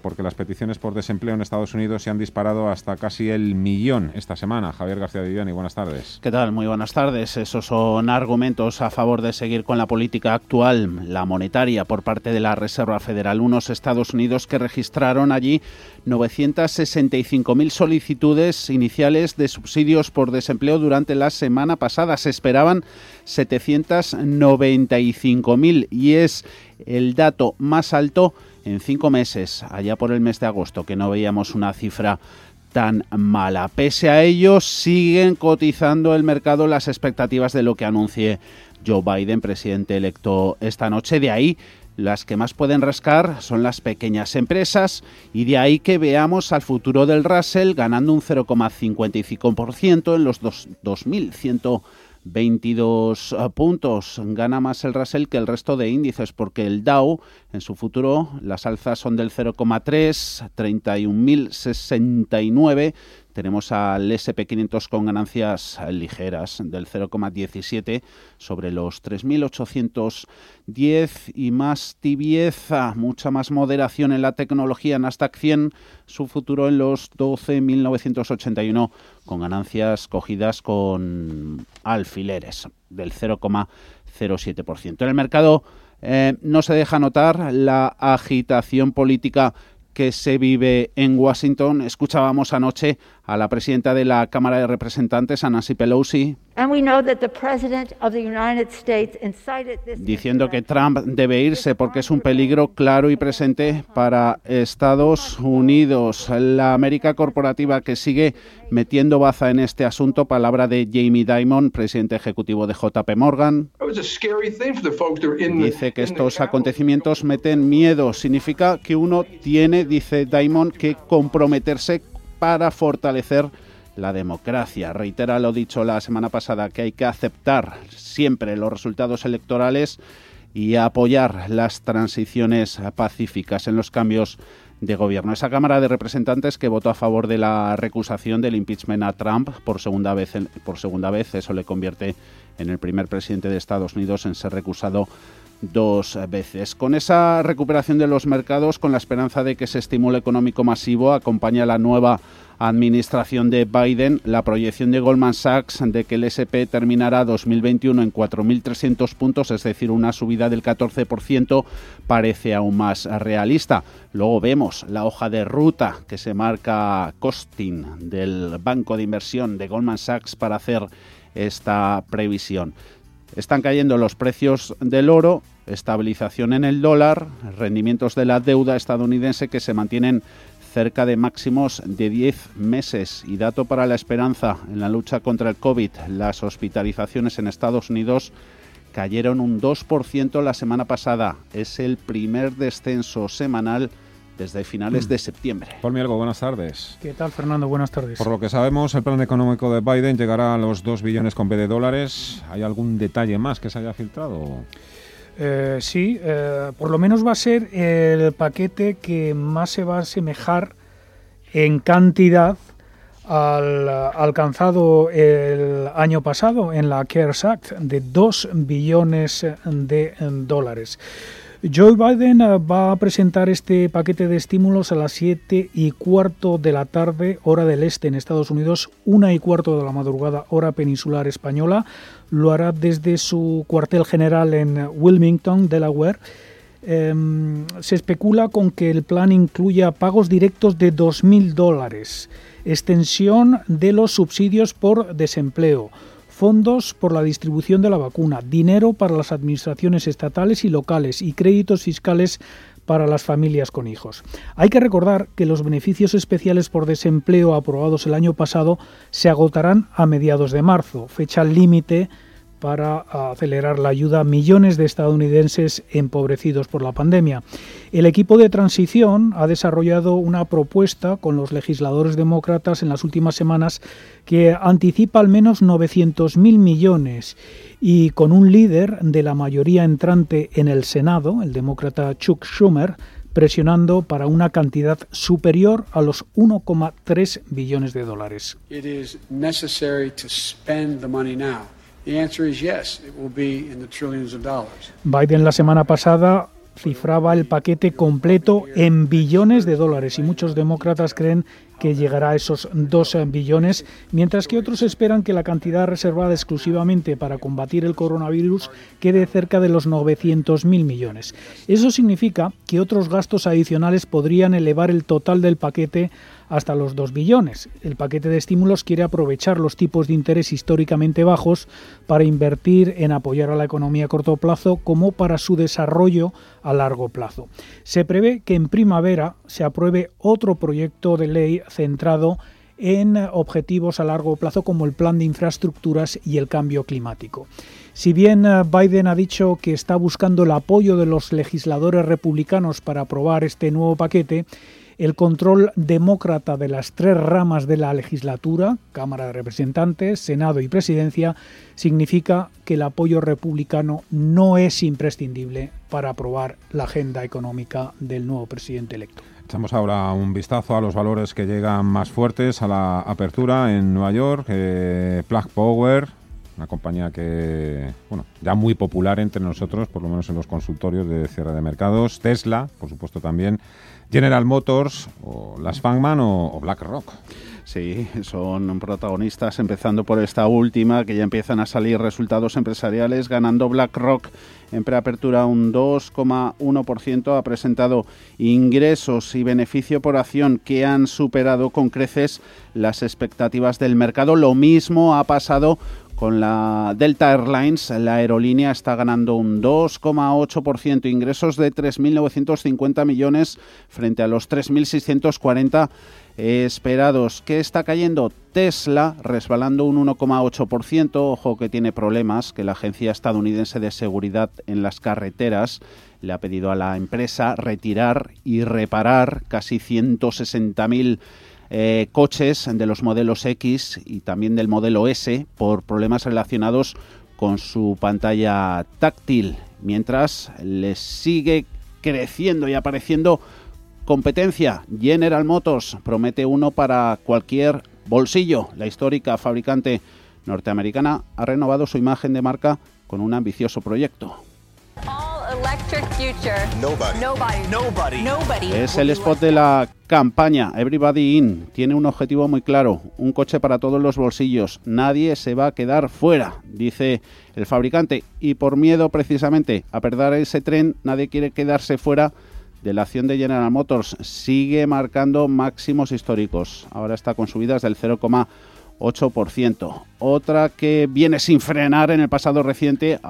porque las peticiones por desempleo en Estados Unidos se han disparado hasta casi el millón esta semana. Javier García Viviani, buenas tardes. ¿Qué tal? Muy buenas tardes. Esos son argumentos a favor de seguir con la política actual, la monetaria, por parte de la Reserva Federal. Unos Estados Unidos que registraron allí 965.000 solicitudes iniciales de subsidios por desempleo durante la semana pasada. Se esperaban 795.000 y es el dato más alto en cinco meses, allá por el mes de agosto, que no veíamos una cifra tan mala. Pese a ello, siguen cotizando el mercado las expectativas de lo que anuncie Joe Biden, presidente electo esta noche. De ahí las que más pueden rascar son las pequeñas empresas y de ahí que veamos al futuro del Russell ganando un 0,55% en los 2.100 22 eh, puntos. Gana más el Russell que el resto de índices porque el Dow en su futuro las alzas son del 0,3, 31.069. Tenemos al SP500 con ganancias ligeras del 0,17 sobre los 3.810 y más tibieza, mucha más moderación en la tecnología Nasdaq 100, su futuro en los 12.981 con ganancias cogidas con alfileres del 0,07%. En el mercado eh, no se deja notar la agitación política que se vive en Washington. Escuchábamos anoche a la presidenta de la Cámara de Representantes, a Nancy Pelosi, diciendo que Trump debe irse porque es un peligro claro y presente para Estados Unidos. La América corporativa que sigue metiendo baza en este asunto, palabra de Jamie Dimon, presidente ejecutivo de JP Morgan. Dice que estos acontecimientos meten miedo. Significa que uno tiene, dice Dimon, que comprometerse para fortalecer la democracia. Reitera lo dicho la semana pasada, que hay que aceptar siempre los resultados electorales y apoyar las transiciones pacíficas en los cambios de gobierno. Esa Cámara de Representantes que votó a favor de la recusación del impeachment a Trump por segunda vez, por segunda vez eso le convierte en el primer presidente de Estados Unidos en ser recusado dos veces. Con esa recuperación de los mercados, con la esperanza de que ese estímulo económico masivo acompaña la nueva administración de Biden, la proyección de Goldman Sachs de que el SP terminará 2021 en 4.300 puntos, es decir, una subida del 14%, parece aún más realista. Luego vemos la hoja de ruta que se marca Costin del banco de inversión de Goldman Sachs para hacer esta previsión. Están cayendo los precios del oro, estabilización en el dólar, rendimientos de la deuda estadounidense que se mantienen cerca de máximos de 10 meses. Y dato para la esperanza en la lucha contra el COVID, las hospitalizaciones en Estados Unidos cayeron un 2% la semana pasada. Es el primer descenso semanal desde finales de septiembre. Paul Mielgo, buenas tardes. ¿Qué tal, Fernando? Buenas tardes. Por lo que sabemos, el plan económico de Biden llegará a los 2 billones con B de dólares. ¿Hay algún detalle más que se haya filtrado? Eh, sí, eh, por lo menos va a ser el paquete que más se va a asemejar en cantidad al alcanzado el año pasado en la CARES Act de 2 billones de dólares. Joe Biden eh, va a presentar este paquete de estímulos a las 7 y cuarto de la tarde, hora del este en Estados Unidos, una y cuarto de la madrugada, hora peninsular española. Lo hará desde su cuartel general en Wilmington, Delaware. Em, se especula con que el plan incluya pagos directos de 2.000 dólares, extensión de los subsidios por desempleo, fondos por la distribución de la vacuna, dinero para las administraciones estatales y locales y créditos fiscales para las familias con hijos. Hay que recordar que los beneficios especiales por desempleo aprobados el año pasado se agotarán a mediados de marzo, fecha límite para acelerar la ayuda a millones de estadounidenses empobrecidos por la pandemia. El equipo de transición ha desarrollado una propuesta con los legisladores demócratas en las últimas semanas que anticipa al menos 900.000 millones y con un líder de la mayoría entrante en el Senado, el demócrata Chuck Schumer, presionando para una cantidad superior a los 1,3 billones de dólares. Biden la semana pasada cifraba el paquete completo en billones de dólares y muchos demócratas creen que llegará a esos 2 billones, mientras que otros esperan que la cantidad reservada exclusivamente para combatir el coronavirus quede cerca de los 900.000 millones. Eso significa que otros gastos adicionales podrían elevar el total del paquete hasta los 2 billones. El paquete de estímulos quiere aprovechar los tipos de interés históricamente bajos para invertir en apoyar a la economía a corto plazo como para su desarrollo a largo plazo. Se prevé que en primavera se apruebe otro proyecto de ley centrado en objetivos a largo plazo como el plan de infraestructuras y el cambio climático. Si bien Biden ha dicho que está buscando el apoyo de los legisladores republicanos para aprobar este nuevo paquete, el control demócrata de las tres ramas de la legislatura, Cámara de Representantes, Senado y Presidencia, significa que el apoyo republicano no es imprescindible para aprobar la agenda económica del nuevo presidente electo. Echamos ahora un vistazo a los valores que llegan más fuertes a la apertura en Nueva York. Eh, Plug Power, una compañía que, bueno, ya muy popular entre nosotros, por lo menos en los consultorios de cierre de mercados. Tesla, por supuesto también. General Motors, o Las Fangman o, BlackRock. Sí, son protagonistas, empezando por esta última, que ya empiezan a salir resultados empresariales, ganando BlackRock en preapertura un 2,1%, ha presentado ingresos y beneficio por acción que han superado con creces las expectativas del mercado. Lo mismo ha pasado con la Delta Airlines, la aerolínea está ganando un 2,8%, ingresos de 3.950 millones frente a los 3.640 esperados. ¿Qué está cayendo? Tesla resbalando un 1,8%. Ojo que tiene problemas, que la Agencia Estadounidense de Seguridad en las Carreteras le ha pedido a la empresa retirar y reparar casi 160.000 eh, coches de los modelos X y también del modelo S por problemas relacionados con su pantalla táctil, mientras les sigue creciendo y apareciendo competencia. General Motors promete uno para cualquier bolsillo. La histórica fabricante norteamericana ha renovado su imagen de marca con un ambicioso proyecto. Es el spot de la campaña Everybody In. Tiene un objetivo muy claro, un coche para todos los bolsillos. Nadie se va a quedar fuera, dice el fabricante. Y por miedo precisamente a perder ese tren, nadie quiere quedarse fuera de la acción de General Motors. Sigue marcando máximos históricos. Ahora está con subidas del 0,5 8%. Otra que viene sin frenar en el pasado reciente,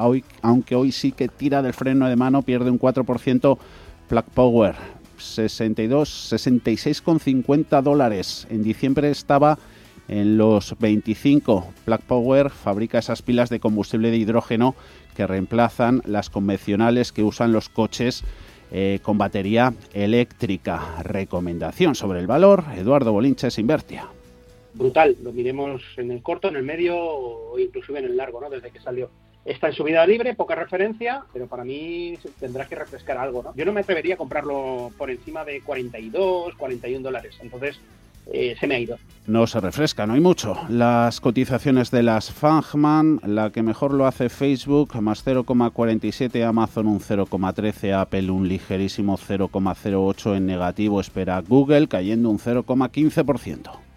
aunque hoy sí que tira del freno de mano, pierde un 4%. Plug Power, 62, 66,50 dólares. En diciembre estaba en los 25. Plug Power fabrica esas pilas de combustible de hidrógeno que reemplazan las convencionales que usan los coches eh, con batería eléctrica. Recomendación sobre el valor, Eduardo Bolinches Invertia brutal. Lo miremos en el corto, en el medio o inclusive en el largo, ¿no? Desde que salió. Está en subida libre, poca referencia, pero para mí tendrá que refrescar algo, ¿no? Yo no me atrevería a comprarlo por encima de 42, 41 dólares. Entonces, eh, se me ha ido. No se refresca, no hay mucho. Las cotizaciones de las Fangman, la que mejor lo hace Facebook, más 0,47, Amazon un 0,13, Apple un ligerísimo 0,08 en negativo, espera Google cayendo un 0,15%.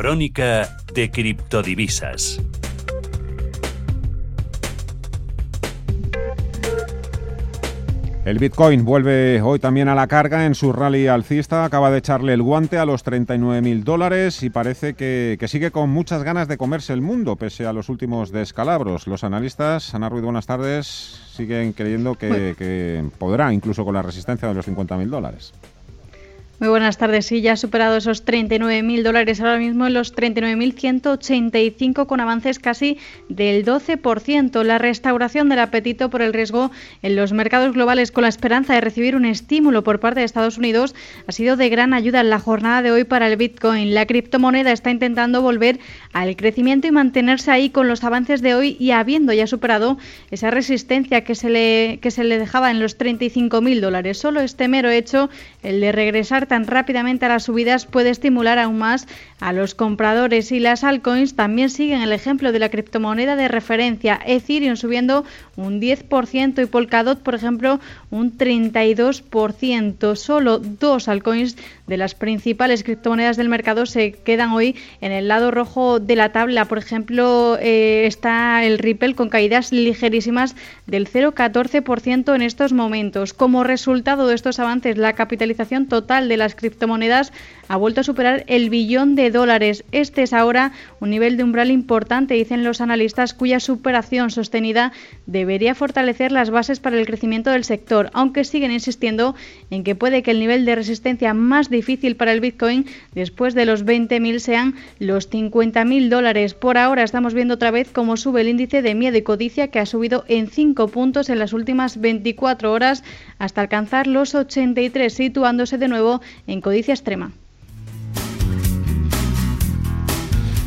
Crónica de criptodivisas. El Bitcoin vuelve hoy también a la carga en su rally alcista, acaba de echarle el guante a los 39.000 dólares y parece que, sigue con muchas ganas de comerse el mundo, pese a los últimos descalabros. Los analistas, Ana Ruiz, buenas tardes, siguen creyendo que, que podrá, incluso con la resistencia de los 50.000 dólares. Muy buenas tardes. Sí, ya ha superado esos 39.000 dólares, ahora mismo en los 39.185 con avances casi del 12%. La restauración del apetito por el riesgo en los mercados globales con la esperanza de recibir un estímulo por parte de Estados Unidos ha sido de gran ayuda en la jornada de hoy para el Bitcoin. La criptomoneda está intentando volver al crecimiento y mantenerse ahí con los avances de hoy y habiendo ya superado esa resistencia que se le, que se le dejaba en los 35.000 dólares. Solo este mero hecho, el de regresar adaptan rápidamente a las subidas puede estimular aún más a los compradores y las altcoins también siguen el ejemplo de la criptomoneda de referencia Ethereum subiendo un 10% y Polkadot por ejemplo un 32%. Solo dos altcoins de las principales criptomonedas del mercado se quedan hoy en el lado rojo de la tabla. Por ejemplo, eh, está el Ripple con caídas ligerísimas del 0,14% en estos momentos. Como resultado de estos avances, la capitalización total de las criptomonedas ha vuelto a superar el billón de dólares. Este es ahora un nivel de umbral importante, dicen los analistas, cuya superación sostenida debería fortalecer las bases para el crecimiento del sector, aunque siguen insistiendo en que puede que el nivel de resistencia más difícil para el Bitcoin después de los 20.000 sean los 50.000 dólares. Por ahora estamos viendo otra vez cómo sube el índice de miedo y codicia que ha subido en 5 puntos en las últimas 24 horas hasta alcanzar los 83, situándose de nuevo en codicia extrema.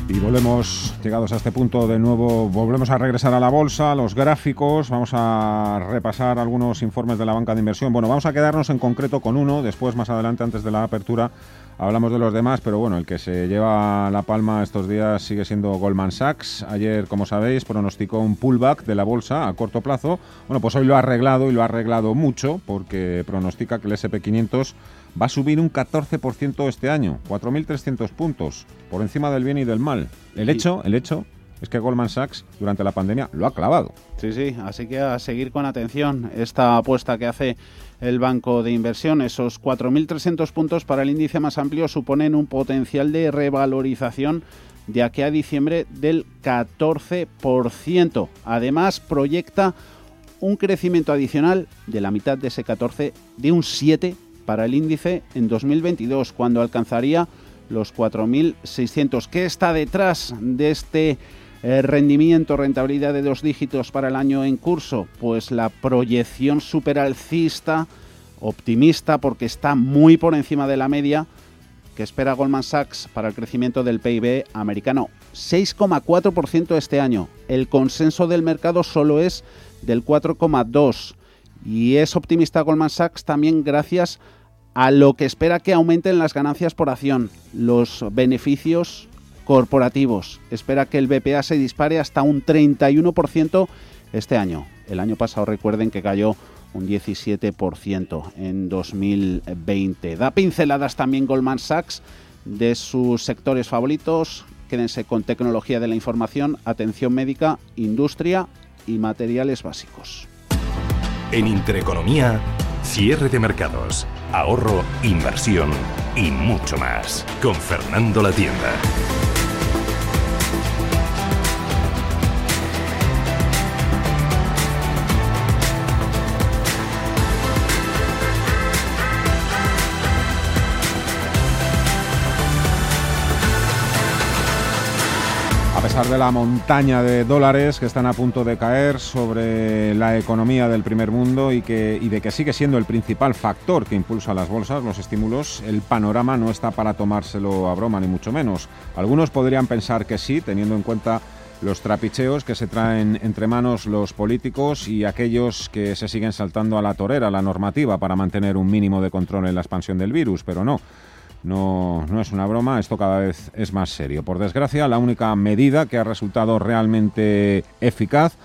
Y volvemos, llegados a este punto de nuevo, volvemos a regresar a la bolsa, los gráficos, vamos a repasar algunos informes de la banca de inversión. Bueno, vamos a quedarnos en concreto con uno, después más adelante, antes de la apertura, hablamos de los demás, pero bueno, el que se lleva la palma estos días sigue siendo Goldman Sachs. Ayer, como sabéis, pronosticó un pullback de la bolsa a corto plazo. Bueno, pues hoy lo ha arreglado y lo ha arreglado mucho porque pronostica que el SP500 va a subir un 14% este año, 4.300 puntos, por encima del bien y del mal. El hecho, el hecho es que Goldman Sachs durante la pandemia lo ha clavado. Sí, sí, así que a seguir con atención esta apuesta que hace el banco de inversión. Esos 4.300 puntos para el índice más amplio suponen un potencial de revalorización de aquí a diciembre del 14%. Además, proyecta un crecimiento adicional de la mitad de ese 14 de un 7 para el índice en 2022, cuando alcanzaría los 4.600. ¿Qué está detrás de este eh, rendimiento, rentabilidad de dos dígitos para el año en curso? Pues la proyección superalcista, optimista, porque está muy por encima de la media que espera Goldman Sachs para el crecimiento del PIB americano. 6,4% este año. El consenso del mercado solo es del 4,2%. Y es optimista Goldman Sachs también gracias a lo que espera que aumenten las ganancias por acción, los beneficios corporativos. Espera que el BPA se dispare hasta un 31% este año. El año pasado recuerden que cayó un 17% en 2020. Da pinceladas también Goldman Sachs de sus sectores favoritos. Quédense con tecnología de la información, atención médica, industria y materiales básicos. En Intereconomía, cierre de mercados, ahorro, inversión y mucho más. Con Fernando La Tienda. Pesar de la montaña de dólares que están a punto de caer sobre la economía del primer mundo y, que, y de que sigue siendo el principal factor que impulsa las bolsas, los estímulos, el panorama no está para tomárselo a broma, ni mucho menos. Algunos podrían pensar que sí, teniendo en cuenta los trapicheos que se traen entre manos los políticos y aquellos que se siguen saltando a la torera, la normativa, para mantener un mínimo de control en la expansión del virus, pero no. No, no es una broma, esto cada vez es más serio. Por desgracia, la única medida que ha resultado realmente eficaz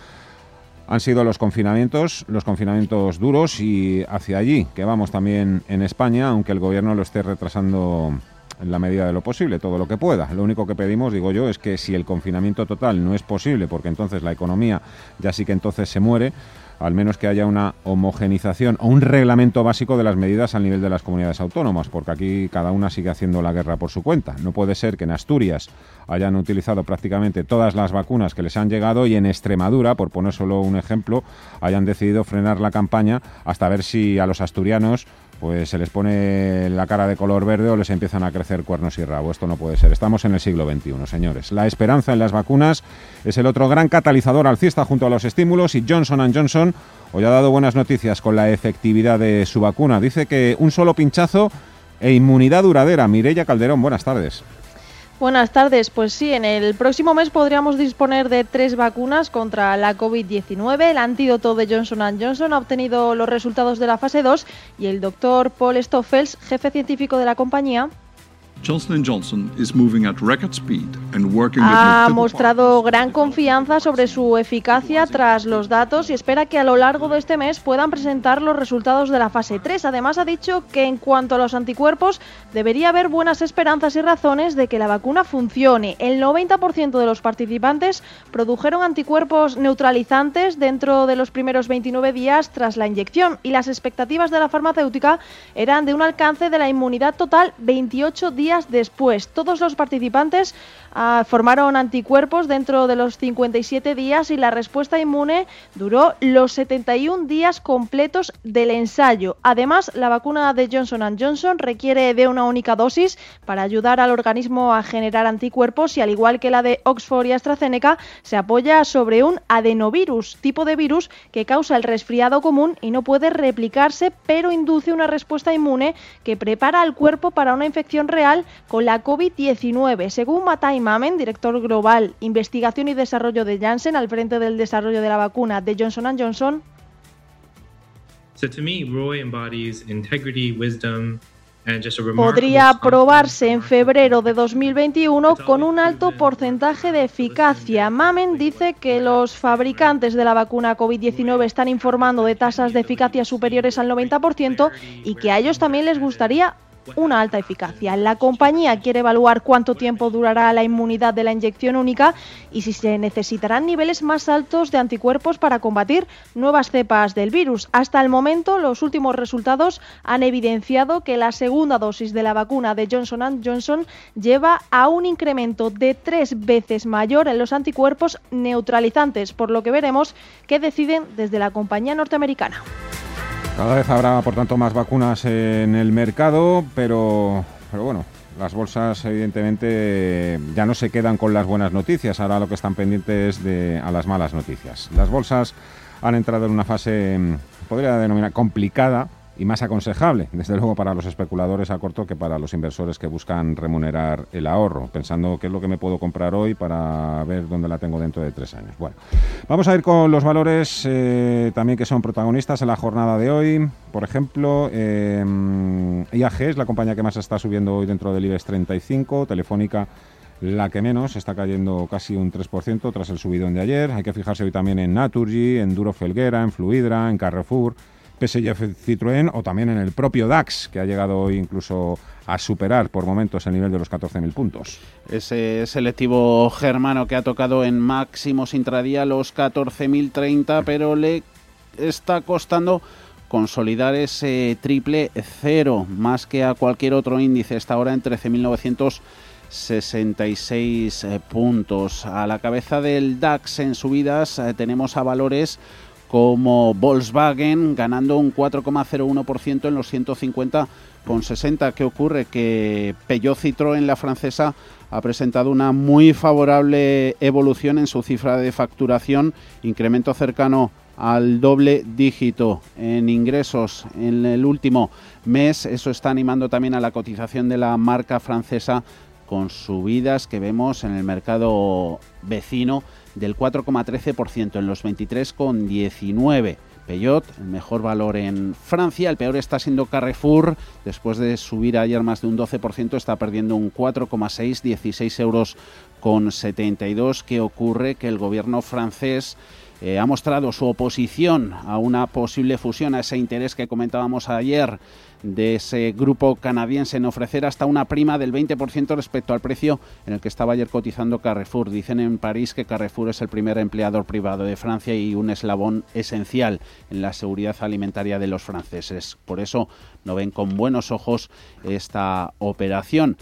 han sido los confinamientos, los confinamientos duros y hacia allí, que vamos también en España, aunque el gobierno lo esté retrasando en la medida de lo posible, todo lo que pueda. Lo único que pedimos, digo yo, es que si el confinamiento total no es posible, porque entonces la economía ya sí que entonces se muere, al menos que haya una homogenización o un reglamento básico de las medidas al nivel de las comunidades autónomas, porque aquí cada una sigue haciendo la guerra por su cuenta. No puede ser que en Asturias hayan utilizado prácticamente todas las vacunas que les han llegado y en Extremadura, por poner solo un ejemplo, hayan decidido frenar la campaña hasta ver si a los asturianos pues se les pone la cara de color verde o les empiezan a crecer cuernos y rabo. Esto no puede ser. Estamos en el siglo XXI, señores. La esperanza en las vacunas es el otro gran catalizador alcista junto a los estímulos y Johnson Johnson hoy ha dado buenas noticias con la efectividad de su vacuna. Dice que un solo pinchazo e inmunidad duradera. Mireya Calderón, buenas tardes. Buenas tardes. Pues sí, en el próximo mes podríamos disponer de tres vacunas contra la COVID-19. El antídoto de Johnson Johnson ha obtenido los resultados de la fase 2 y el doctor Paul Stoffels, jefe científico de la compañía, Johnson Johnson is moving at record speed and working ha mostrado gran confianza sobre su eficacia tras los datos y espera que a lo largo de este mes puedan presentar los resultados de la fase 3. Además ha dicho que en cuanto a los anticuerpos debería haber buenas esperanzas y razones de que la vacuna funcione. El 90% de los participantes produjeron anticuerpos neutralizantes dentro de los primeros 29 días tras la inyección y las expectativas de la farmacéutica eran de un alcance de la inmunidad total 28 días después. Todos los participantes ah, formaron anticuerpos dentro de los 57 días y la respuesta inmune duró los 71 días completos del ensayo. Además, la vacuna de Johnson Johnson requiere de una única dosis para ayudar al organismo a generar anticuerpos y al igual que la de Oxford y AstraZeneca, se apoya sobre un adenovirus, tipo de virus que causa el resfriado común y no puede replicarse, pero induce una respuesta inmune que prepara al cuerpo para una infección real con la COVID-19. Según Matai Mamen, director global, investigación y desarrollo de Janssen al frente del desarrollo de la vacuna de Johnson Johnson, podría aprobarse en febrero de 2021 con un alto porcentaje de eficacia. Mamen dice que los fabricantes de la vacuna COVID-19 están informando de tasas de eficacia superiores al 90% y que a ellos también les gustaría una alta eficacia. La compañía quiere evaluar cuánto tiempo durará la inmunidad de la inyección única y si se necesitarán niveles más altos de anticuerpos para combatir nuevas cepas del virus. Hasta el momento, los últimos resultados han evidenciado que la segunda dosis de la vacuna de Johnson Johnson lleva a un incremento de tres veces mayor en los anticuerpos neutralizantes, por lo que veremos qué deciden desde la compañía norteamericana. Cada vez habrá, por tanto, más vacunas en el mercado, pero, pero bueno, las bolsas evidentemente ya no se quedan con las buenas noticias, ahora lo que están pendientes de a las malas noticias. Las bolsas han entrado en una fase, podría denominar, complicada, y más aconsejable, desde luego para los especuladores a corto que para los inversores que buscan remunerar el ahorro, pensando qué es lo que me puedo comprar hoy para ver dónde la tengo dentro de tres años. Bueno, vamos a ir con los valores eh, también que son protagonistas en la jornada de hoy. Por ejemplo, eh, IAG es la compañía que más está subiendo hoy dentro del IBEX 35, Telefónica la que menos, está cayendo casi un 3% tras el subidón de ayer. Hay que fijarse hoy también en Naturgy, en Duro Felguera, en Fluidra, en Carrefour. PSG Citroën o también en el propio DAX, que ha llegado hoy incluso a superar por momentos el nivel de los 14.000 puntos. Ese selectivo germano que ha tocado en máximos intradía los 14.030, pero le está costando consolidar ese triple cero, más que a cualquier otro índice, está ahora en 13.966 eh, puntos. A la cabeza del DAX en subidas eh, tenemos a valores como Volkswagen ganando un 4,01% en los 150,60. ¿Qué ocurre? Que Peugeot Citroën, la francesa, ha presentado una muy favorable evolución en su cifra de facturación, incremento cercano al doble dígito en ingresos en el último mes. Eso está animando también a la cotización de la marca francesa con subidas que vemos en el mercado vecino del 4,13% en los 23,19%. Peugeot, el mejor valor en Francia, el peor está siendo Carrefour, después de subir ayer más de un 12%, está perdiendo un 4,6, 16 euros con 72. ¿Qué ocurre? Que el gobierno francés eh, ha mostrado su oposición a una posible fusión, a ese interés que comentábamos ayer de ese grupo canadiense en ofrecer hasta una prima del 20% respecto al precio en el que estaba ayer cotizando Carrefour. Dicen en París que Carrefour es el primer empleador privado de Francia y un eslabón esencial en la seguridad alimentaria de los franceses. Por eso no ven con buenos ojos esta operación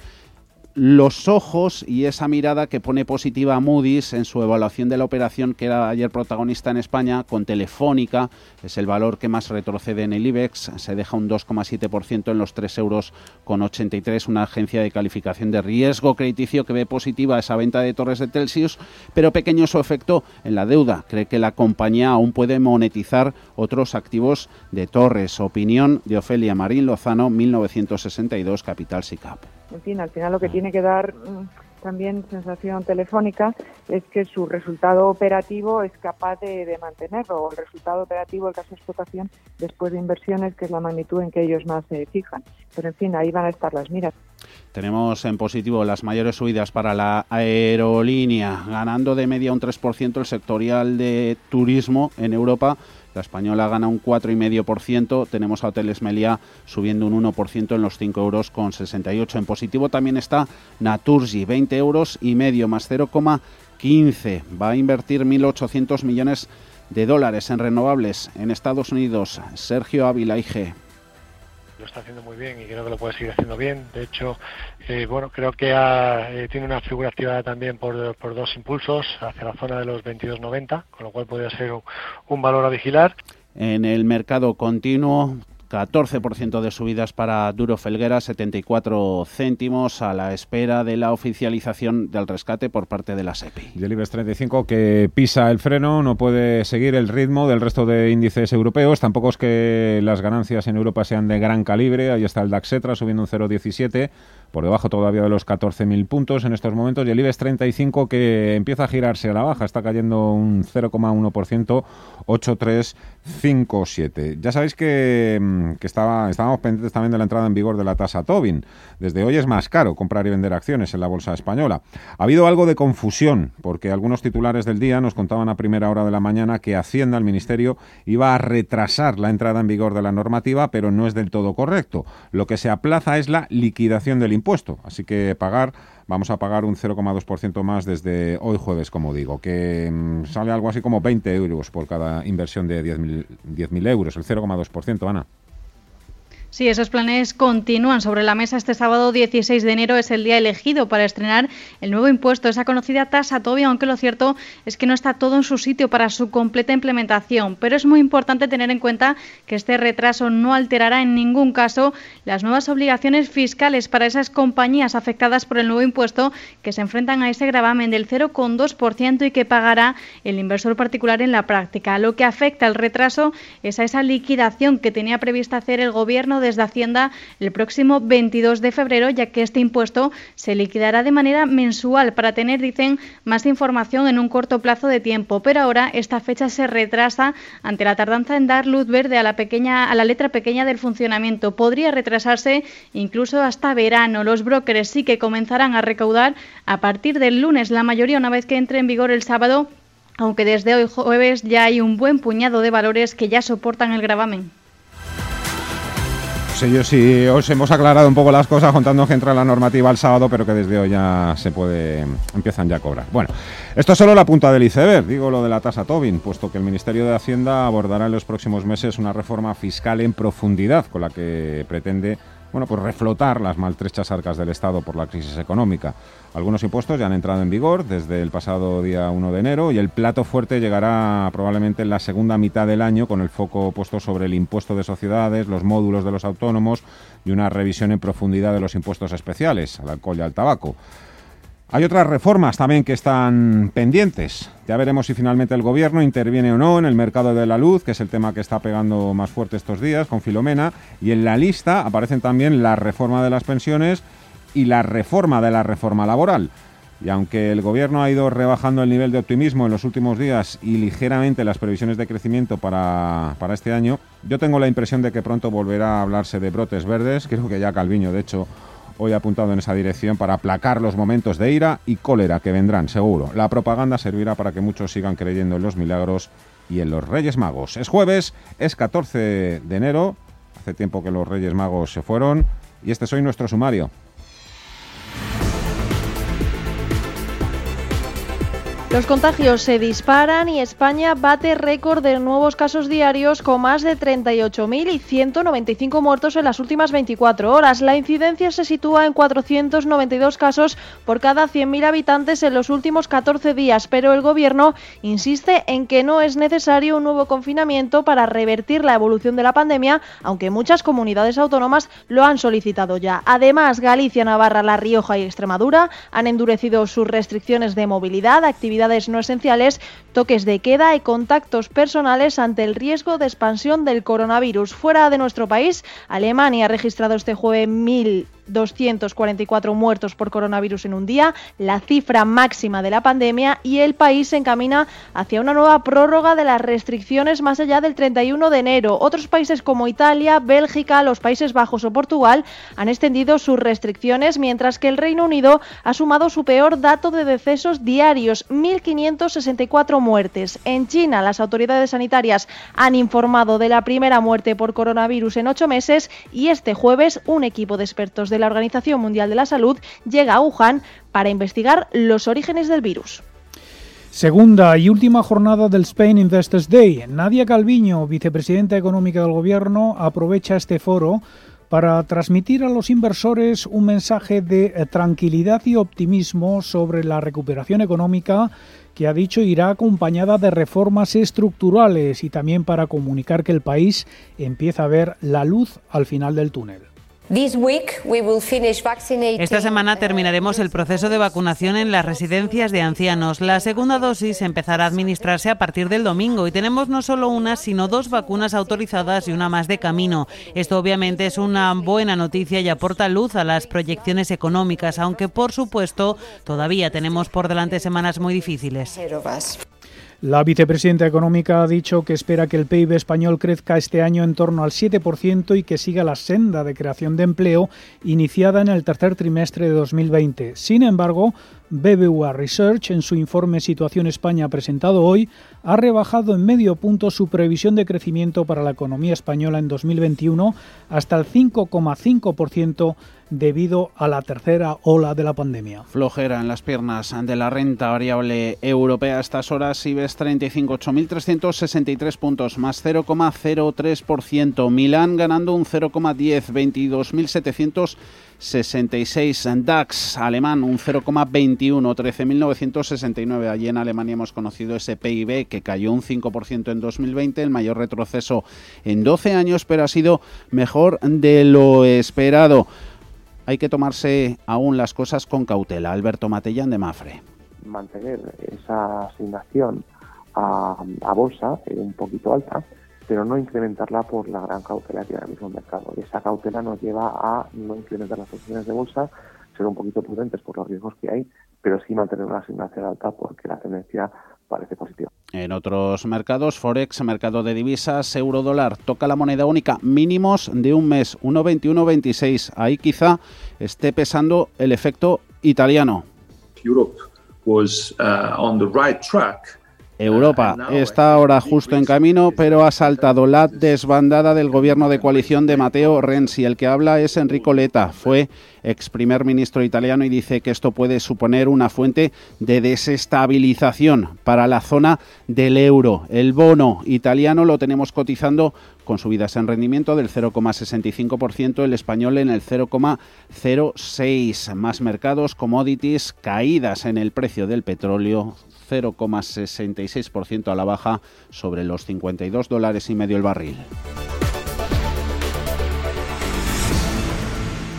los ojos y esa mirada que pone positiva a Moody's en su evaluación de la operación que era ayer protagonista en España con Telefónica, es el valor que más retrocede en el IBEX, se deja un 2,7% en los 3 euros con 83, una agencia de calificación de riesgo crediticio que ve positiva esa venta de torres de Telsius, pero pequeño su efecto en la deuda, cree que la compañía aún puede monetizar otros activos de torres. Opinión de Ofelia Marín Lozano, 1962, Capital SICAP en fin, al final lo que tiene que dar mm, también sensación telefónica es que su resultado operativo es capaz de, mantenerlo, o el resultado operativo, el caso de explotación, después de inversiones, que es la magnitud en que ellos más se fijan. Pero en fin, ahí van a estar las miras. Tenemos en positivo las mayores subidas para la aerolínea, ganando de media un 3% el sectorial de turismo en Europa la española gana un 4,5%. Tenemos a Hoteles Meliá subiendo un 1% en los 5 euros con 68. En positivo también está Naturgy, 20 euros y medio más 0,15. Va a invertir 1.800 millones de dólares en renovables en Estados Unidos. Sergio Ávila IG lo está haciendo muy bien y creo que lo puede seguir haciendo bien. De hecho, eh, bueno, creo que eh, tiene una figura activada también por, por, dos impulsos hacia la zona de los 22.90, con lo cual podría ser un valor a vigilar. En el mercado continuo 14% de subidas para Duro Felguera, 74 céntimos a la espera de la oficialización del rescate por parte de la SEPI. Y el IBEX 35 que pisa el freno, no puede seguir el ritmo del resto de índices europeos. Tampoco es que las ganancias en Europa sean de gran calibre. Ahí está el DAX Etra subiendo un 0,17 por debajo todavía de los 14.000 puntos en estos momentos y el IBEX 35 que empieza a girarse a la baja, está cayendo un 0,1%, 8,357. Ya sabéis que, mm, que estaba, estábamos pendientes también de la entrada en vigor de la tasa Tobin. Desde hoy es más caro comprar y vender acciones en la bolsa española. Ha habido algo de confusión porque algunos titulares del día nos contaban a primera hora de la mañana que Hacienda, el Ministerio, iba a retrasar la entrada en vigor de la normativa, pero no es del todo correcto. Lo que se aplaza es la liquidación del impuesto. Así que pagar, vamos a pagar un 0,2% más desde hoy jueves, como digo, que mm, sale algo así como 20 euros por cada inversión de 10.000 euros, el 0,2%, Ana. Sí, esos planes continúan sobre la mesa. Este sábado 16 de enero es el día elegido para estrenar el nuevo impuesto, esa conocida tasa Tobia, aunque lo cierto es que no está todo en su sitio para su completa implementación. Pero es muy importante tener en cuenta que este retraso no alterará en ningún caso las nuevas obligaciones fiscales para esas compañías afectadas por el nuevo impuesto que se enfrentan a ese gravamen del 0,2% y que pagará el inversor particular en la práctica. Lo que afecta al retraso es a esa liquidación que tenía prevista hacer el gobierno de desde Hacienda el próximo 22 de febrero, ya que este impuesto se liquidará de manera mensual para tener, dicen, más información en un corto plazo de tiempo. Pero ahora esta fecha se retrasa ante la tardanza en dar luz verde a la pequeña, a la letra pequeña del funcionamiento. Podría retrasarse incluso hasta verano. Los brokers sí que comenzarán a recaudar a partir del lunes, la mayoría una vez que entre en vigor el sábado aunque desde hoy jueves ya hay un buen puñado de valores que ya soportan el gravamen. Sí, yo sí, os hemos aclarado un poco las cosas contando que entra la normativa el sábado, pero que desde hoy ya se puede, empiezan ya a cobrar. Bueno, esto es solo la punta del iceberg, digo lo de la tasa Tobin, puesto que el Ministerio de Hacienda abordará en los próximos meses una reforma fiscal en profundidad con la que pretende bueno, pues reflotar las maltrechas arcas del Estado por la crisis económica. Algunos impuestos ya han entrado en vigor desde el pasado día 1 de enero y el plato fuerte llegará probablemente en la segunda mitad del año con el foco puesto sobre el impuesto de sociedades, los módulos de los autónomos y una revisión en profundidad de los impuestos especiales al alcohol y al tabaco. Hay otras reformas también que están pendientes. Ya veremos si finalmente el gobierno interviene o no en el mercado de la luz, que es el tema que está pegando más fuerte estos días con Filomena. Y en la lista aparecen también la reforma de las pensiones y la reforma de la reforma laboral. Y aunque el gobierno ha ido rebajando el nivel de optimismo en los últimos días y ligeramente las previsiones de crecimiento para, para este año, yo tengo la impresión de que pronto volverá a hablarse de brotes verdes. Creo que ya Calviño, de hecho, hoy apuntado en esa dirección para aplacar los momentos de ira y cólera que vendrán, seguro. La propaganda servirá para que muchos sigan creyendo en los milagros y en los Reyes Magos. Es jueves, es 14 de enero, hace tiempo que los Reyes Magos se fueron y este es hoy nuestro sumario. Los contagios se disparan y España bate récord de nuevos casos diarios con más de 38.000 y 195 muertos en las últimas 24 horas. La incidencia se sitúa en 492 casos por cada 100.000 habitantes en los últimos 14 días, pero el Gobierno insiste en que no es necesario un nuevo confinamiento para revertir la evolución de la pandemia, aunque muchas comunidades autónomas lo han solicitado ya. Además, Galicia, Navarra, La Rioja y Extremadura han endurecido sus restricciones de movilidad, actividad no esenciales, toques de queda y contactos personales ante el riesgo de expansión del coronavirus. Fuera de nuestro país, Alemania ha registrado este jueves mil 244 muertos por coronavirus en un día, la cifra máxima de la pandemia y el país se encamina hacia una nueva prórroga de las restricciones más allá del 31 de enero. Otros países como Italia, Bélgica, los Países Bajos o Portugal han extendido sus restricciones, mientras que el Reino Unido ha sumado su peor dato de decesos diarios, 1.564 muertes. En China, las autoridades sanitarias han informado de la primera muerte por coronavirus en ocho meses y este jueves un equipo de expertos de la Organización Mundial de la Salud llega a Wuhan para investigar los orígenes del virus. Segunda y última jornada del Spain Investors Day. Nadia Calviño, vicepresidenta económica del Gobierno, aprovecha este foro para transmitir a los inversores un mensaje de eh, tranquilidad y optimismo sobre la recuperación económica que ha dicho irá acompañada de reformas estructurales y también para comunicar que el país empieza a ver la luz al final del túnel. Esta semana terminaremos el proceso de vacunación en las residencias de ancianos. La segunda dosis empezará a administrarse a partir del domingo y tenemos no solo una, sino dos vacunas autorizadas y una más de camino. Esto obviamente es una buena noticia y aporta luz a las proyecciones económicas, aunque por supuesto todavía tenemos por delante semanas muy difíciles. La vicepresidenta económica ha dicho que espera que el PIB español crezca este año en torno al 7% y que siga la senda de creación de empleo iniciada en el tercer trimestre de 2020. Sin embargo, BBVA Research, en su informe Situación España presentado hoy, ha rebajado en medio punto su previsión de crecimiento para la economía española en 2021 hasta el 5,5% debido a la tercera ola de la pandemia. Flojera en las piernas de la renta variable europea a estas horas, IBEX 35, 8.363 puntos, más 0,03%. Milán ganando un 0,10, 22.700 66 DAX alemán, un 0,21, 13.969. Allí en Alemania hemos conocido ese PIB que cayó un 5% en 2020, el mayor retroceso en 12 años, pero ha sido mejor de lo esperado. Hay que tomarse aún las cosas con cautela. Alberto Matellán de Mafre. Mantener esa asignación a, bolsa eh, un poquito alta pero no incrementarla por la gran cautela que ahora mismo el mercado. Esa cautela nos lleva a no incrementar las posiciones de bolsa, ser un poquito prudentes por los riesgos que hay, pero sí mantener una asignación alta porque la tendencia parece positiva. En otros mercados, Forex, mercado de divisas, euro dólar, toca la moneda única mínimos de un mes, 1,2126. Ahí quizá esté pesando el efecto italiano. Europe was uh, on the right track Europa está ahora justo en camino, pero ha saltado la desbandada del gobierno de coalición de Matteo Renzi. El que habla es Enrico Letta, fue ex primer ministro italiano y dice que esto puede suponer una fuente de desestabilización para la zona del euro. El bono italiano lo tenemos cotizando con subidas en rendimiento del 0,65%, el español en el 0,06%. Más mercados, commodities, caídas en el precio del petróleo, 0,66% a la baja sobre los 52 dólares y medio el barril.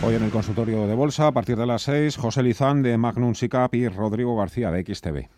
Hoy en el consultorio de bolsa, a partir de las 6, José Lizán de Magnum Sicap y Rodrigo García de XTV.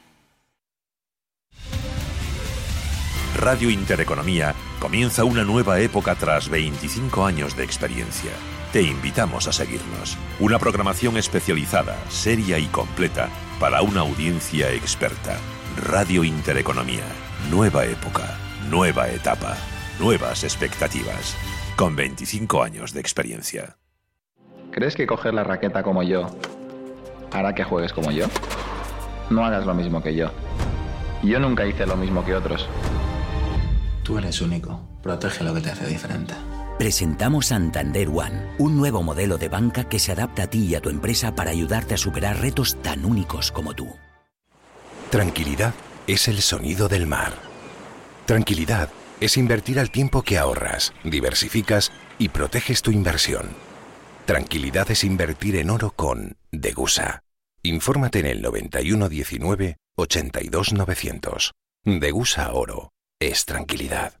Radio Intereconomía comienza una nueva época tras 25 años de experiencia. Te invitamos a seguirnos. Una programación especializada, seria y completa para una audiencia experta. Radio Intereconomía. Nueva época, nueva etapa, nuevas expectativas. Con 25 años de experiencia. ¿Crees que coger la raqueta como yo hará que juegues como yo? No hagas lo mismo que yo. Yo nunca hice lo mismo que otros. Tú eres único. Protege lo que te hace diferente. Presentamos Santander One, un nuevo modelo de banca que se adapta a ti y a tu empresa para ayudarte a superar retos tan únicos como tú. Tranquilidad es el sonido del mar. Tranquilidad es invertir al tiempo que ahorras, diversificas y proteges tu inversión. Tranquilidad es invertir en oro con Degusa. Infórmate en el 9119 82900. Degusa Oro. Es tranquilidad.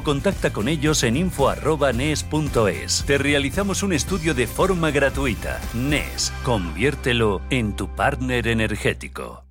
contacta con ellos en info.nes.es. Te realizamos un estudio de forma gratuita. NES, conviértelo en tu partner energético.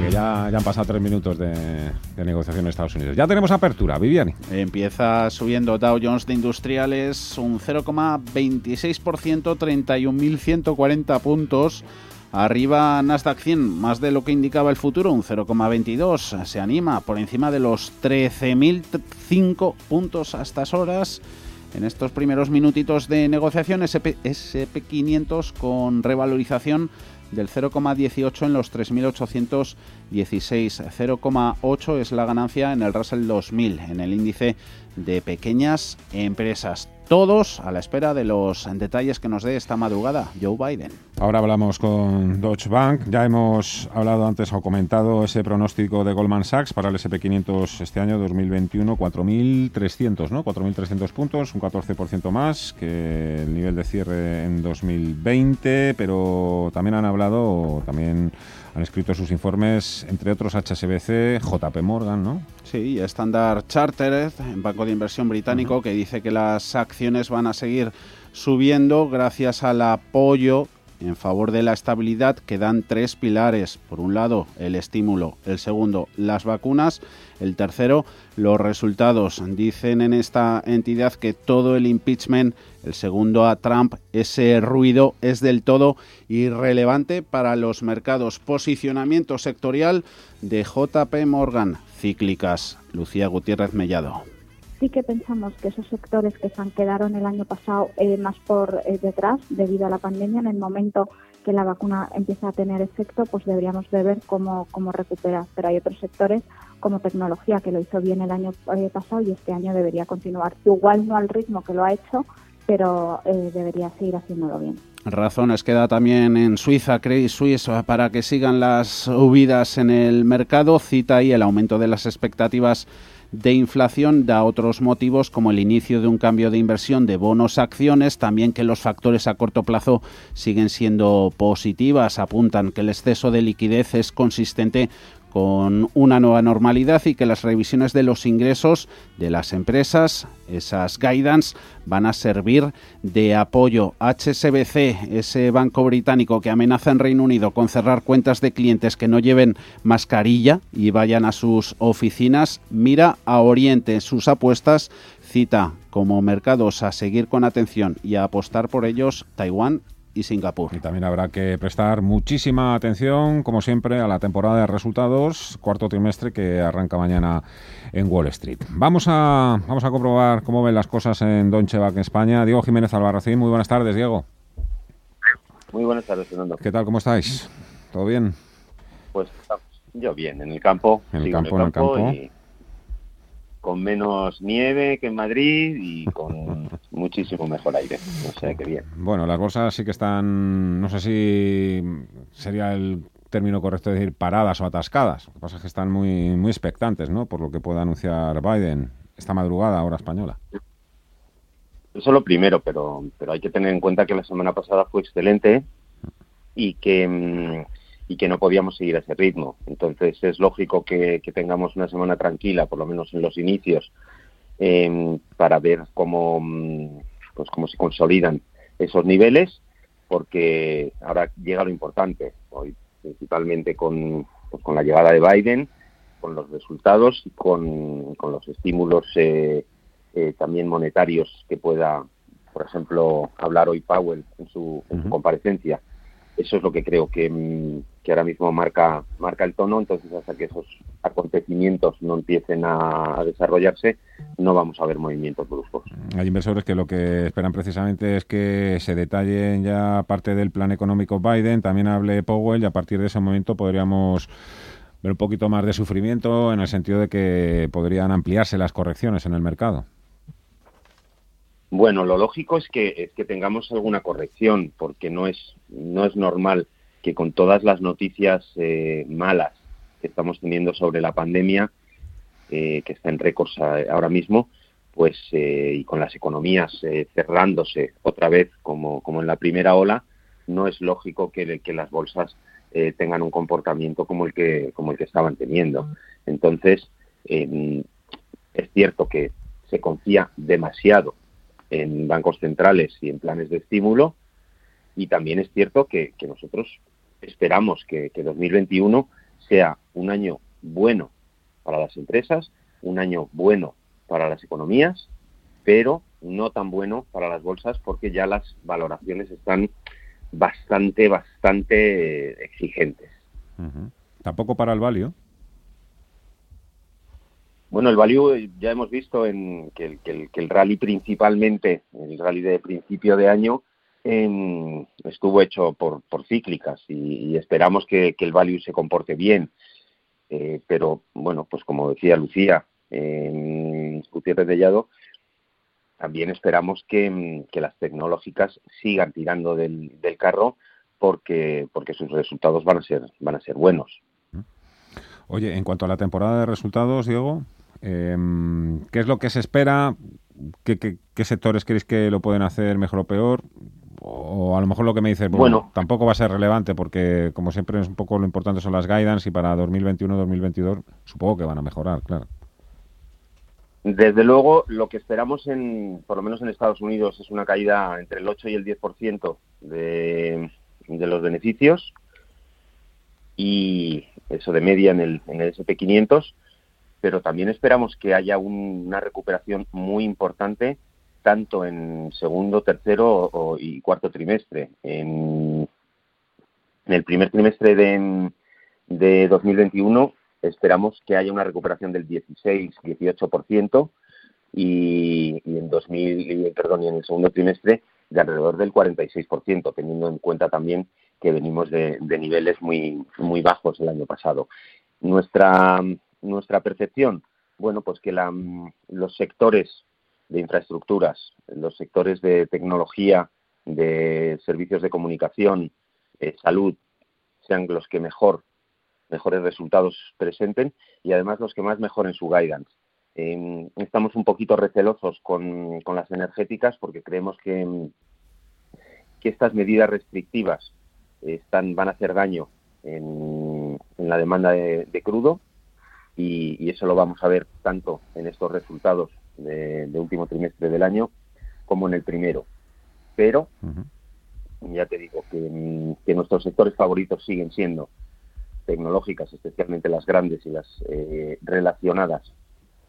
Que ya, ya han pasado tres minutos de, de, negociación en Estados Unidos. Ya tenemos apertura, Viviani. Empieza subiendo Dow Jones de Industriales un 0,26%, 31.140 puntos. Arriba Nasdaq 100, más de lo que indicaba el futuro, un 0,22. Se anima por encima de los 13.005 puntos a estas horas. En estos primeros minutitos de negociación, SP, SP500 con revalorización del 0,18 en los 3.816. 0,8 es la ganancia en el Russell 2000, en el índice de pequeñas empresas. Todos a la espera de los detalles que nos dé esta madrugada Joe Biden. Ahora hablamos con Deutsche Bank. Ya hemos hablado antes o comentado ese pronóstico de Goldman Sachs para el SP500 este año 2021, 4.300, ¿no? 4.300 puntos, un 14% más que el nivel de cierre en 2020, pero también han hablado, también han escrito sus informes, entre otros HSBC, JP Morgan, ¿no? Sí, Standard Chartered, banco de inversión británico, que dice que las acciones van a seguir subiendo gracias al apoyo en favor de la estabilidad que dan tres pilares. Por un lado, el estímulo. El segundo, las vacunas. El tercero, los resultados. Dicen en esta entidad que todo el impeachment, el segundo a Trump, ese ruido es del todo irrelevante para los mercados. Posicionamiento sectorial de JP Morgan. Cíclicas. Lucía Gutiérrez Mellado sí que pensamos que esos sectores que se quedaron el año pasado eh, más por eh, detrás debido a la pandemia, en el momento que la vacuna empieza a tener efecto, pues deberíamos de ver cómo, cómo recupera. Pero hay otros sectores como tecnología que lo hizo bien el año eh, pasado y este año debería continuar. Igual no al ritmo que lo ha hecho, pero debería seguir haciéndolo bien. Razones queda también en Suiza, Credit Suisse, para que sigan las subidas en el mercado. Cita ahí el aumento de las expectativas de inflación da otros motivos como el inicio de un cambio de inversión de bonos acciones, también que los factores a corto plazo siguen siendo positivas, apuntan que el exceso de liquidez es consistente con una nueva normalidad y que las revisiones de los ingresos de las empresas, esas guidance, van a servir de apoyo. HSBC, ese banco británico que amenaza en Reino Unido con cerrar cuentas de clientes que no lleven mascarilla y vayan a sus oficinas, mira a Oriente sus apuestas, cita como mercados a seguir con atención y a apostar por ellos Taiwán y Singapur. Y también habrá que prestar muchísima atención, como siempre, a la temporada de resultados, cuarto trimestre que arranca mañana en Wall Street. Vamos a, vamos a comprobar cómo ven las cosas en Bank en España. Diego Jiménez Albarracín, muy buenas tardes, Diego. Muy buenas tardes, Fernando. ¿Qué tal? ¿Cómo estáis? ¿Todo bien? Pues yo bien, en el campo. En el campo, en el campo. Y con menos nieve que en Madrid y con muchísimo mejor aire. O sea que bien. Bueno, las bolsas sí que están, no sé si sería el término correcto decir paradas o atascadas. Lo que pasa es que están muy, muy expectantes, ¿no? Por lo que pueda anunciar Biden esta madrugada, hora española. Eso es lo primero, pero, pero hay que tener en cuenta que la semana pasada fue excelente y que mm, y que no podíamos seguir a ese ritmo. Entonces es lógico que, tengamos una semana tranquila, por lo menos en los inicios, em, para ver cómo, mm, pues cómo se consolidan esos niveles, porque ahora llega lo importante, hoy principalmente con, pues, con la llegada de Biden, con los resultados y con, con los estímulos eh, eh, también monetarios que pueda, por ejemplo, hablar hoy Powell en su, en su comparecencia. Eso es lo que creo que, mm, que ahora mismo marca, marca el tono, entonces hasta que esos acontecimientos no empiecen a, desarrollarse, no vamos a ver movimientos bruscos. Hay inversores que lo que esperan precisamente es que se detallen ya parte del plan económico Biden, también hable Powell y a partir de ese momento podríamos ver un poquito más de sufrimiento en el sentido de que podrían ampliarse las correcciones en el mercado. Bueno, lo lógico es que, es que tengamos alguna corrección, porque no es, no es normal que con todas las noticias eh, malas que estamos teniendo sobre la pandemia, eh, que está en récords ahora mismo, pues eh, y con las economías eh, cerrándose otra vez como, como en la primera ola, no es lógico que, las bolsas eh, tengan un comportamiento como el que como el que estaban teniendo. Entonces eh, es cierto que se confía demasiado en bancos centrales y en planes de estímulo y también es cierto que nosotros esperamos que, que 2021 sea un año bueno para las empresas, un año bueno para las economías, pero no tan bueno para las bolsas porque ya las valoraciones están bastante, bastante exigentes. Tampoco para el value. Bueno, el value eh, ya hemos visto en que el, que el, que el rally principalmente, el rally de principio de año, estuvo hecho por, por cíclicas y, esperamos que, el value se comporte bien. Eh, pero bueno, pues como decía Lucía, en Gutiérrez de Llado, también esperamos que, que, las tecnológicas sigan tirando del, del, carro porque, porque sus resultados van a ser, van a ser buenos. Oye, en cuanto a la temporada de resultados, Diego, eh, ¿qué es lo que se espera? ¿Qué, qué, qué sectores creéis que lo pueden hacer mejor o peor? O a lo mejor lo que me dices, bueno, bueno, tampoco va a ser relevante porque como siempre es un poco lo importante son las guidance y para 2021-2022 supongo que van a mejorar, claro. Desde luego, lo que esperamos, en, por lo menos en Estados Unidos, es una caída entre el 8 y el 10% de, de los beneficios y eso de media en el, en el SP500, pero también esperamos que haya un, una recuperación muy importante tanto en segundo, tercero o, y cuarto trimestre. En, el primer trimestre de, de 2021 esperamos que haya una recuperación del 16-18% y, y en 2000, perdón, y en el segundo trimestre de alrededor del 46%, teniendo en cuenta también que venimos de, de niveles muy muy bajos el año pasado. Nuestra nuestra percepción, bueno, pues que la, los sectores de infraestructuras, los sectores de tecnología, de servicios de comunicación, eh, salud, sean los que mejor mejores resultados presenten y además los que más mejoren su guidance. Eh, estamos un poquito recelosos con, con las energéticas porque creemos que, que estas medidas restrictivas están, van a hacer daño en, en la demanda de, crudo y, eso lo vamos a ver tanto en estos resultados de, de, último trimestre del año como en el primero. Pero uh -huh. ya te digo que, que, nuestros sectores favoritos siguen siendo tecnológicas, especialmente las grandes y las eh, relacionadas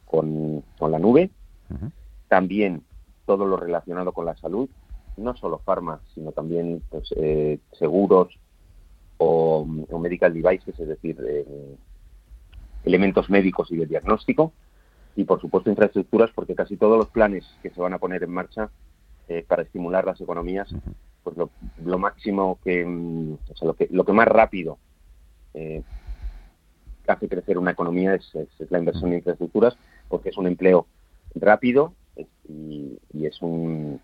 con, con, la nube. Uh -huh. También todo lo relacionado con la salud, no solo farma, sino también pues, eh, seguros o, o, medical devices, es decir, eh, elementos médicos y de diagnóstico y por supuesto infraestructuras porque casi todos los planes que se van a poner en marcha eh, para estimular las economías pues lo, lo máximo que o sea, lo que lo que más rápido eh, hace crecer una economía es, es, es, la inversión en infraestructuras porque es un empleo rápido y, y es un,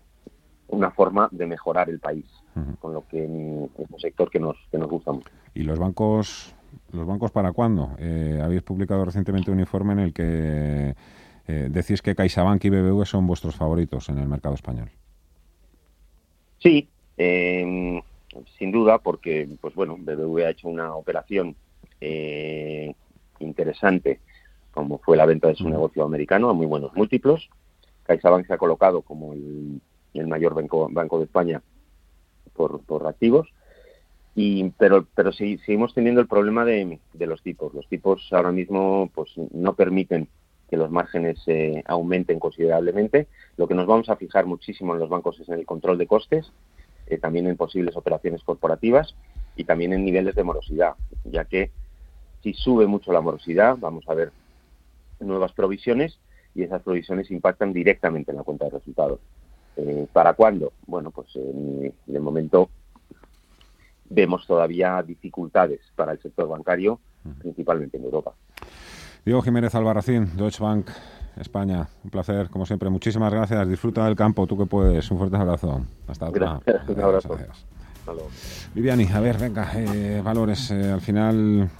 una forma de mejorar el país con lo que es un sector que nos que nos gusta mucho. Y los bancos ¿Los bancos para cuándo? Eh, habéis publicado recientemente un informe en el que eh, decís que CaixaBank y BBV son vuestros favoritos en el mercado español. Sí, eh, sin duda, porque pues bueno, BBV ha hecho una operación eh, interesante, como fue la venta de su negocio americano a muy buenos múltiplos. CaixaBank se ha colocado como el, el mayor banco, banco de España por, por activos. Y, pero pero sí, seguimos teniendo el problema de, de, los tipos. Los tipos ahora mismo pues no permiten que los márgenes eh, aumenten considerablemente. Lo que nos vamos a fijar muchísimo en los bancos es en el control de costes, eh, también en posibles operaciones corporativas y también en niveles de morosidad, ya que si sube mucho la morosidad, vamos a ver nuevas provisiones y esas provisiones impactan directamente en la cuenta de resultados. Eh, ¿Para cuándo? Bueno, pues de momento vemos todavía dificultades para el sector bancario, principalmente en Europa. Diego Jiménez Albarracín, Deutsche Bank, España. Un placer, como siempre. Muchísimas gracias. Disfruta del campo, tú que puedes. Un fuerte abrazo. Hasta otra. Un abrazo. Viviani, a ver, venga, eh, valores. Eh, al final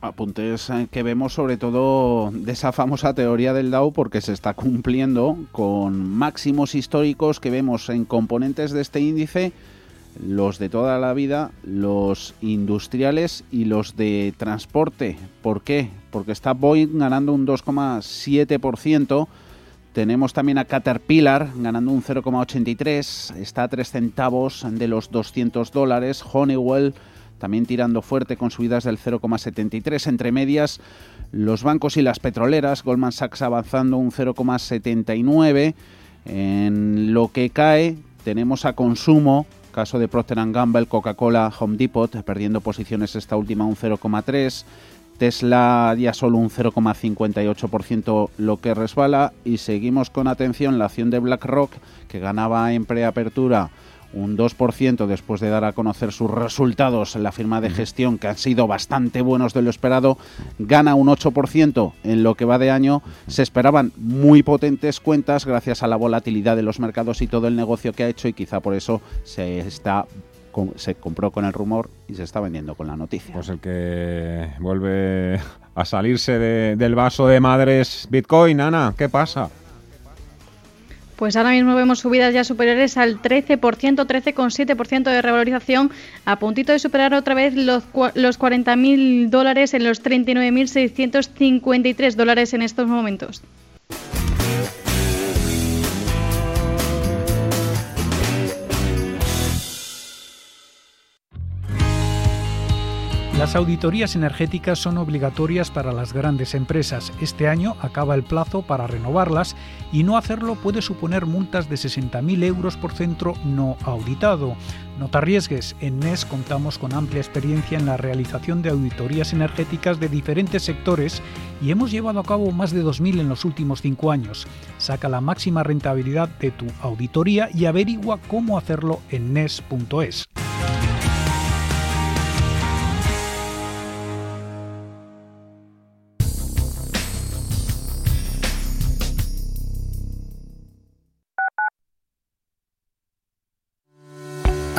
apuntes eh, que vemos sobre todo de esa famosa teoría del Dow porque se está cumpliendo con máximos históricos que vemos en componentes de este índice, los de toda la vida, los industriales y los de transporte. ¿Por qué? Porque está Boeing ganando un 2,7%. Tenemos también a Caterpillar ganando un 0,83, está a 3 centavos de los 200 dólares. Honeywell también tirando fuerte con subidas del 0,73 entre medias. Los bancos y las petroleras, Goldman Sachs avanzando un 0,79. En lo que cae tenemos a consumo, caso de Procter Gamble, Coca-Cola, Home Depot, perdiendo posiciones esta última un 0,3. Tesla ya solo un 0,58% lo que resbala y seguimos con atención la acción de BlackRock que ganaba en preapertura un 2% después de dar a conocer sus resultados en la firma de gestión, que han sido bastante buenos de lo esperado, gana un 8% en lo que va de año. Se esperaban muy potentes cuentas gracias a la volatilidad de los mercados y todo el negocio que ha hecho y quizá por eso se está se compró con el rumor y se está vendiendo con la noticia. Pues el que vuelve a salirse del vaso de madres Bitcoin, Ana, ¿qué pasa? Pues ahora mismo vemos subidas ya superiores al 13%, 13,7% de revalorización, a puntito de superar otra vez los, los 40.000 dólares en los 39.653 dólares en estos momentos. Las auditorías energéticas son obligatorias para las grandes empresas. Este año acaba el plazo para renovarlas y no hacerlo puede suponer multas de 60.000 euros por centro no auditado. No te arriesgues, en NES contamos con amplia experiencia en la realización de auditorías energéticas de diferentes sectores y hemos llevado a cabo más de 2.000 en los últimos cinco años. Saca la máxima rentabilidad de tu auditoría y averigua cómo hacerlo en NES.es.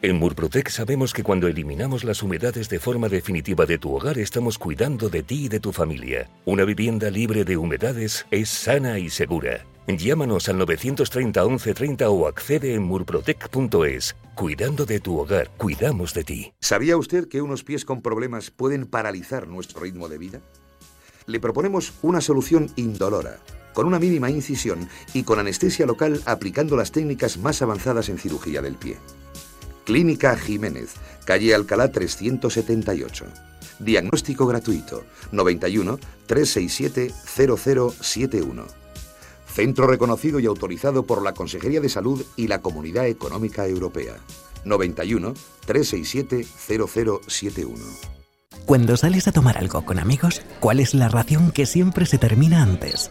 En Murprotec sabemos que cuando eliminamos las humedades de forma definitiva de tu hogar estamos cuidando de ti y de tu familia. Una vivienda libre de humedades es sana y segura. Llámanos al 930 1130 o accede en murprotec.es. Cuidando de tu hogar, cuidamos de ti. ¿Sabía usted que unos pies con problemas pueden paralizar nuestro ritmo de vida? Le proponemos una solución indolora, con una mínima incisión y con anestesia local aplicando las técnicas más avanzadas en cirugía del pie. Clínica Jiménez, calle Alcalá 378. Diagnóstico gratuito 91 367 0071. Centro reconocido y autorizado por la Consejería de Salud y la Comunidad Económica Europea. 91 367 0071. Cuando sales a tomar algo con amigos, ¿cuál es la ración que siempre se termina antes?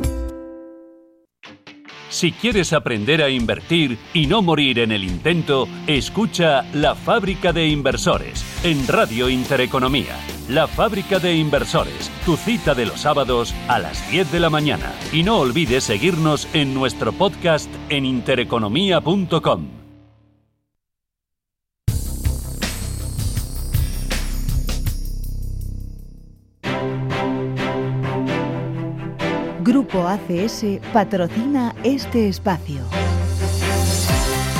Si quieres aprender a invertir y no morir en el intento, escucha La Fábrica de Inversores en Radio Intereconomía. La Fábrica de Inversores, tu cita de los sábados a las 10 de la mañana. Y no olvides seguirnos en nuestro podcast en intereconomía.com. Grupo ACS patrocina este espacio.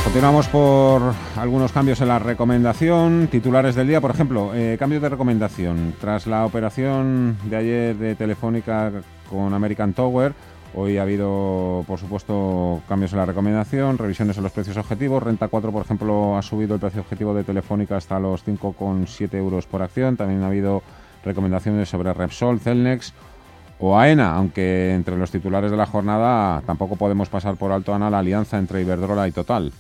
Continuamos por algunos cambios en la recomendación. Titulares del día, por ejemplo, eh, cambios de recomendación. Tras la operación de ayer de Telefónica con American Tower, hoy ha habido, por supuesto, cambios en la recomendación, revisiones en los precios objetivos. Renta 4, por ejemplo, ha subido el precio objetivo de Telefónica hasta los 5,7 euros por acción. También ha habido recomendaciones sobre Repsol, Celnex o AENA, aunque entre los titulares de la jornada tampoco podemos pasar por alto, Ana, la alianza entre Iberdrola y Total.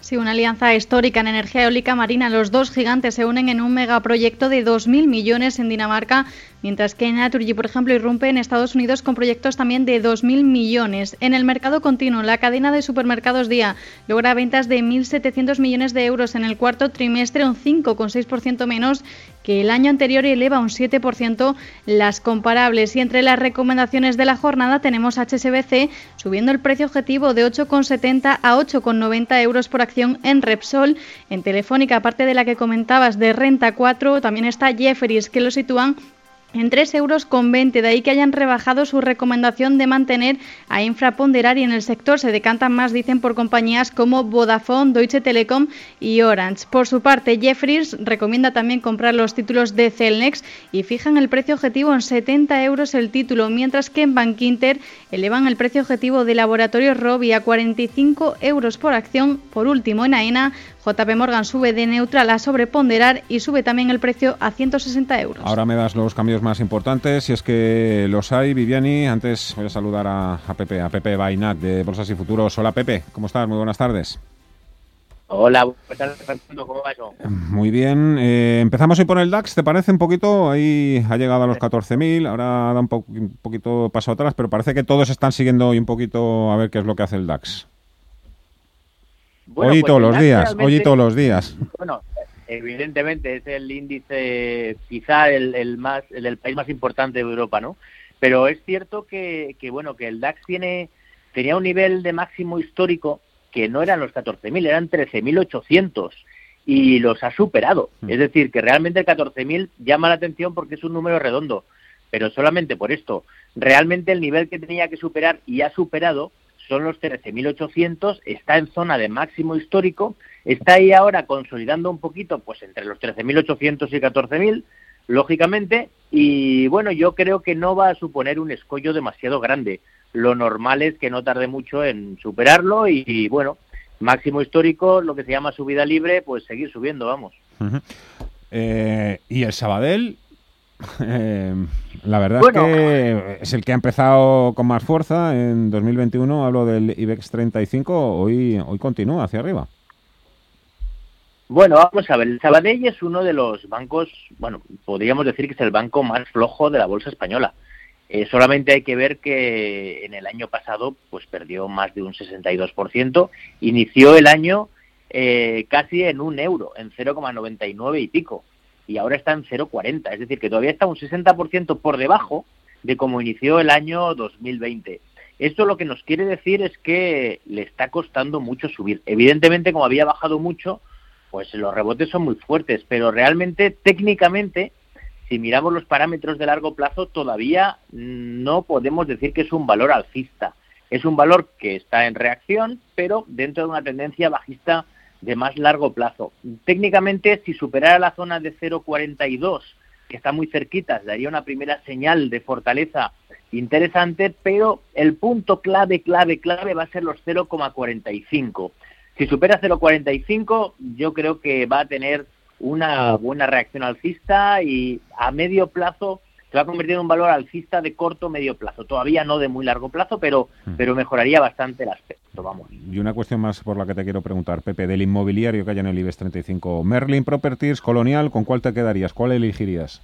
Sí, una alianza histórica en energía eólica marina. Los dos gigantes se unen en un megaproyecto de 2.000 millones en Dinamarca, mientras que Naturgy, por ejemplo, irrumpe en Estados Unidos con proyectos también de 2.000 millones. En el mercado continuo, la cadena de supermercados Día logra ventas de 1.700 millones de euros en el cuarto trimestre, un 5,6% menos que el año anterior eleva un 7% las comparables. Y entre las recomendaciones de la jornada tenemos HSBC subiendo el precio objetivo de 8,70 a 8,90 euros por acción en Repsol. En Telefónica, aparte de la que comentabas de Renta 4, también está Jefferies, que lo sitúan en 3,20 euros. Con 20. De ahí que hayan rebajado su recomendación de mantener a Infraponderar y en el sector se decantan más, dicen, por compañías como Vodafone, Deutsche Telekom y Orange. Por su parte, Jeffries recomienda también comprar los títulos de Celnex y fijan el precio objetivo en 70 euros el título, mientras que en Bankinter elevan el precio objetivo de Laboratorio Robi a 45 euros por acción. Por último, en AENA, JP Morgan sube de neutral a sobreponderar y sube también el precio a 160 euros. Ahora me das los cambios más importantes, si es que los hay, Viviani. Antes voy a saludar a, Pepe, a Pepe Bainac de Bolsas y Futuros. Hola Pepe, ¿cómo estás? Muy buenas tardes. Hola, ¿cómo va eso? Muy bien. Eh, empezamos hoy por el DAX, ¿te parece un poquito? Ahí ha llegado a los 14.000, ahora da un, un, poquito paso atrás, pero parece que todos están siguiendo hoy un poquito a ver qué es lo que hace el DAX hoy pues todos los días, hoy todos los días. Bueno, evidentemente es el índice quizá el, más el del país más importante de Europa, ¿no? Pero es cierto que, que bueno que el DAX tiene tenía un nivel de máximo histórico que no eran los 14.000, eran 13.800 y los ha superado. Mm. Es decir, que realmente el 14.000 llama la atención porque es un número redondo, pero solamente por esto. Realmente el nivel que tenía que superar y ha superado son los 13.800, está en zona de máximo histórico, está ahí ahora consolidando un poquito, pues entre los 13.800 y 14.000, lógicamente, y bueno, yo creo que no va a suponer un escollo demasiado grande. Lo normal es que no tarde mucho en superarlo y, bueno, máximo histórico, lo que se llama subida libre, pues seguir subiendo, vamos. Eh, y el Sabadell, eh, la verdad es que es el que ha empezado con más fuerza en 2021. Hablo del IBEX 35. Hoy, hoy continúa hacia arriba. Bueno, vamos a ver. El Sabadell es uno de los bancos, bueno, podríamos decir que es el banco más flojo de la bolsa española. Eh, solamente hay que ver que en el año pasado pues perdió más de un 62%. Inició el año eh, casi en un euro, en 0,99 y pico y ahora está en 0,40, es decir, que todavía está un 60% por debajo de cómo inició el año 2020. Esto lo que nos quiere decir es que le está costando mucho subir. Evidentemente, como había bajado mucho, pues los rebotes son muy fuertes, pero realmente, técnicamente, si miramos los parámetros de largo plazo, todavía no podemos decir que es un valor alcista. Es un valor que está en reacción, pero dentro de una tendencia bajista de más largo plazo. Técnicamente, si superara la zona de 0,42, que está muy cerquita, daría una primera señal de fortaleza interesante, pero el punto clave, clave, clave va a ser los 0,45. Si supera 0,45, yo creo que va a tener una buena reacción alcista y a medio plazo se va a convertir en un valor alcista de corto medio plazo. Todavía no de muy largo plazo, pero, hmm. pero mejoraría bastante el aspecto, vamos. Y una cuestión más por la que te quiero preguntar, Pepe, del inmobiliario que hay en el IBEX 35. Merlin Properties, Colonial, ¿con cuál te quedarías? ¿Cuál elegirías?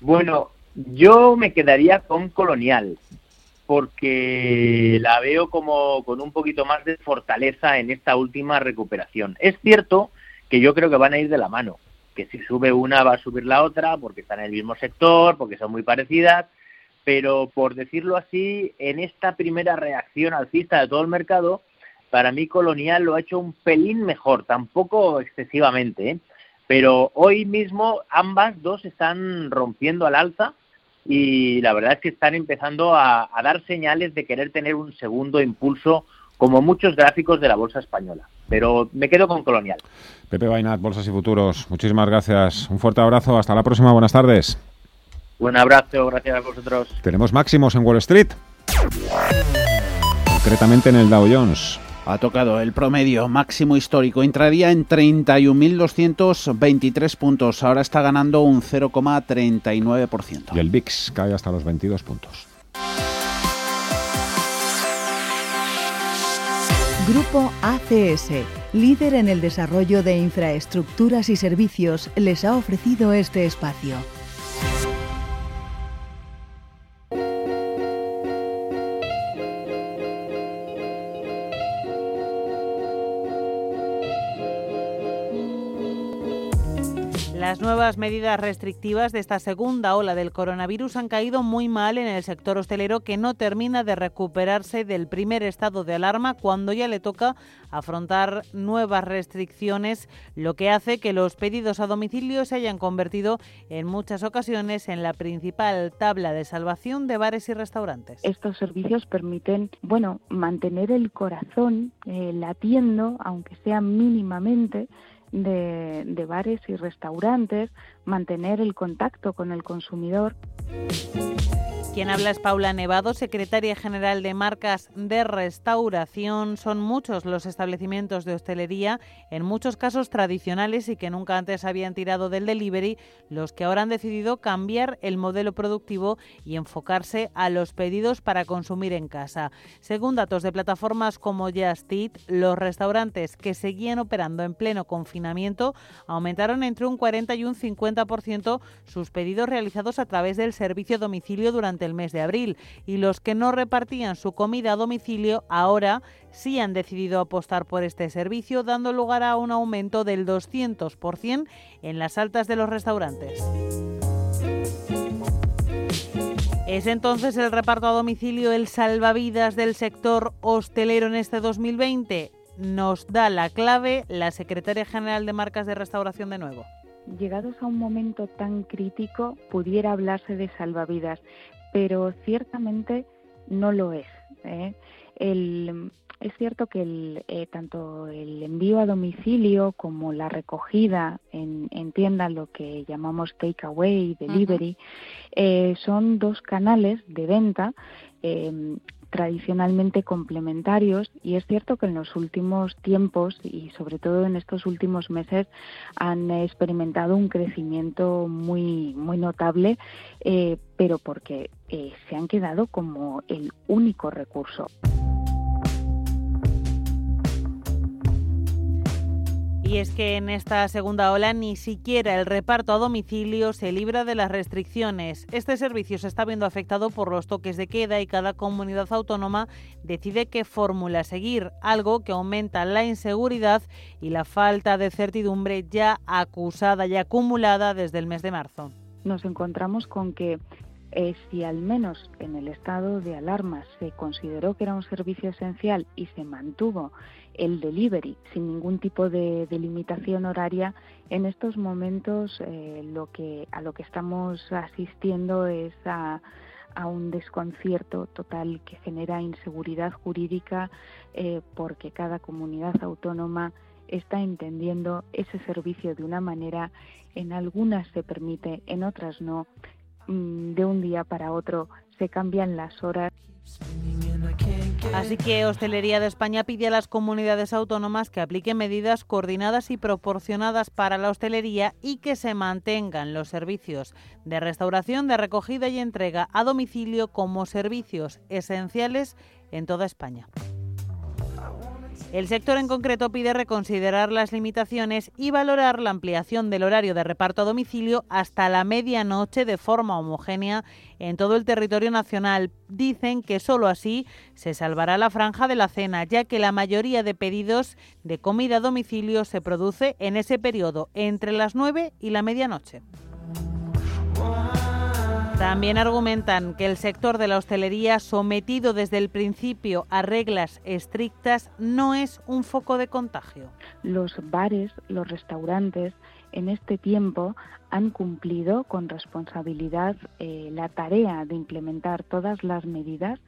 Bueno, yo me quedaría con Colonial. porque la veo como con un poquito más de fortaleza en esta última recuperación. Es cierto que yo creo que van a ir de la mano, que si sube una va a subir la otra porque están en el mismo sector, porque son muy parecidas, pero por decirlo así, en esta primera reacción alcista de todo el mercado, para mí Colonial lo ha hecho un pelín mejor, tampoco excesivamente, ¿eh? pero hoy mismo ambas dos están rompiendo al alza y la verdad es que están empezando a, dar señales de querer tener un segundo impulso como muchos gráficos de la bolsa española. Pero me quedo con Colonial. Pepe Bainat, Bolsas y Futuros, muchísimas gracias. Un fuerte abrazo, hasta la próxima, buenas tardes. Un abrazo, gracias a vosotros. Tenemos máximos en Wall Street. Concretamente en el Dow Jones. Ha tocado el promedio máximo histórico intradía en 31.223 puntos. Ahora está ganando un 0,39%. Y el VIX cae hasta los 22 puntos. Grupo ACS, líder en el desarrollo de infraestructuras y servicios, les ha ofrecido este espacio. Las nuevas medidas restrictivas de esta segunda ola del coronavirus han caído muy mal en el sector hostelero que no termina de recuperarse del primer estado de alarma cuando ya le toca afrontar nuevas restricciones, lo que hace que los pedidos a domicilio se hayan convertido en muchas ocasiones en la principal tabla de salvación de bares y restaurantes. Estos servicios permiten, bueno, mantener el corazón eh, latiendo, aunque sea mínimamente, de, de bares y restaurantes, mantener el contacto con el consumidor. Quien habla es Paula Nevado, secretaria general de marcas de restauración. Son muchos los establecimientos de hostelería, en muchos casos tradicionales y que nunca antes habían tirado del delivery, los que ahora han decidido cambiar el modelo productivo y enfocarse a los pedidos para consumir en casa. Según datos de plataformas como Just Eat, los restaurantes que seguían operando en pleno confinamiento aumentaron entre un 40 y un 50% sus pedidos realizados a través del servicio domicilio durante el mes de abril y los que no repartían su comida a domicilio ahora sí han decidido apostar por este servicio, dando lugar a un aumento del 200% en las altas de los restaurantes. ¿Es entonces el reparto a domicilio el salvavidas del sector hostelero en este 2020? Nos da la clave la secretaria general de marcas de restauración de nuevo llegados a un momento tan crítico pudiera hablarse de salvavidas, pero ciertamente no lo es. ¿eh? es cierto que el, eh, tanto el envío a domicilio como la recogida en, en tienda, lo que llamamos takeaway, delivery, eh, son dos canales de venta tradicionalmente complementarios y es cierto que en los últimos tiempos y sobre todo en estos últimos meses han experimentado un crecimiento muy muy notable eh, pero porque eh, se han quedado como el único recurso. Y es que en esta segunda ola ni siquiera el reparto a domicilio se libra de las restricciones. Este servicio se está viendo afectado por los toques de queda y cada comunidad autónoma decide qué fórmula seguir, algo que aumenta la inseguridad y la falta de certidumbre ya acusada y acumulada desde el mes de marzo. Nos encontramos con que eh, si al menos en el estado de alarma se consideró que era un servicio esencial y se mantuvo el delivery sin ningún tipo de, limitación horaria, en estos momentos eh, lo que, a lo que estamos asistiendo es a, un desconcierto total que genera inseguridad jurídica eh, porque cada comunidad autónoma está entendiendo ese servicio de una manera, en algunas se permite, en otras no, mm, de un día para otro se cambian las horas. Así que Hostelería de España pide a las comunidades autónomas que apliquen medidas coordinadas y proporcionadas para la hostelería y que se mantengan los servicios de restauración, de recogida y entrega a domicilio como servicios esenciales en toda España. El sector en concreto pide reconsiderar las limitaciones y valorar la ampliación del horario de reparto a domicilio hasta la medianoche de forma homogénea en todo el territorio nacional. Dicen que solo así se salvará la franja de la cena, ya que la mayoría de pedidos de comida a domicilio se produce en ese periodo, entre las 9 y la medianoche. También argumentan que el sector de la hostelería, sometido desde el principio a reglas estrictas, no es un foco de contagio. Los bares, los restaurantes, en este tiempo han cumplido con responsabilidad eh, la tarea de implementar todas las medidas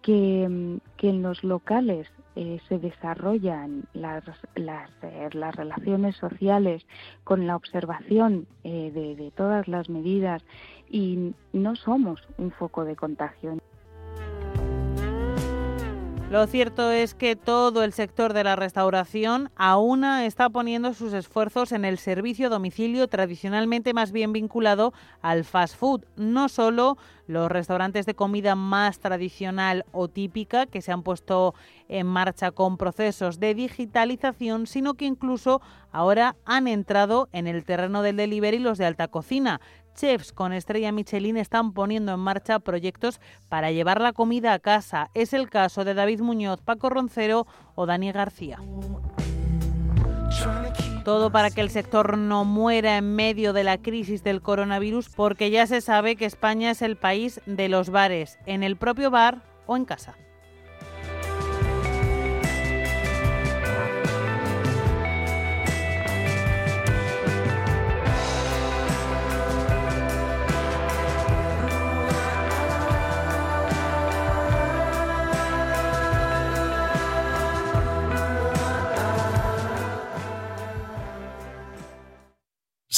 que, en los locales eh, se desarrollan las, las, eh, las, relaciones sociales con la observación de, de todas las medidas y no somos un foco de contagio. Lo cierto es que todo el sector de la restauración aún está poniendo sus esfuerzos en el servicio domicilio tradicionalmente más bien vinculado al fast food. No solo los restaurantes de comida más tradicional o típica que se han puesto en marcha con procesos de digitalización, sino que incluso ahora han entrado en el terreno del delivery los de alta cocina chefs con estrella Michelin están poniendo en marcha proyectos para llevar la comida a casa. Es el caso de David Muñoz, Paco Roncero o Dani García. Todo para que el sector no muera en medio de la crisis del coronavirus, porque ya se sabe que España es el país de los bares, en el propio bar o en casa.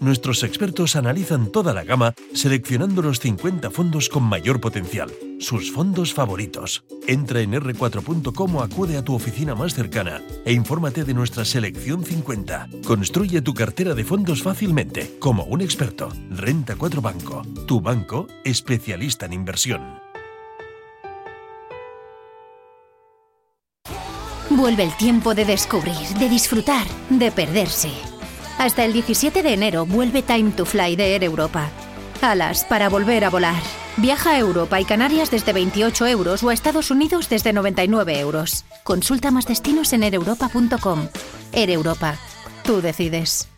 nuestros expertos analizan toda la gama seleccionando los 50 fondos con mayor potencial, sus fondos favoritos. Entra en r4.com o acude a tu oficina más cercana e infórmate de nuestra selección 50. Construye tu cartera de fondos fácilmente, como un experto. Renta 4 Banco, tu banco especialista en inversión. Vuelve el tiempo de descubrir, de disfrutar, de perderse. Hasta el 17 de enero vuelve Time to Fly de Air Europa. Alas para volver a volar. Viaja a Europa y Canarias desde 28 euros o a Estados Unidos desde 99 euros. Consulta más destinos en ereuropa.com. Air Europa. Tú decides.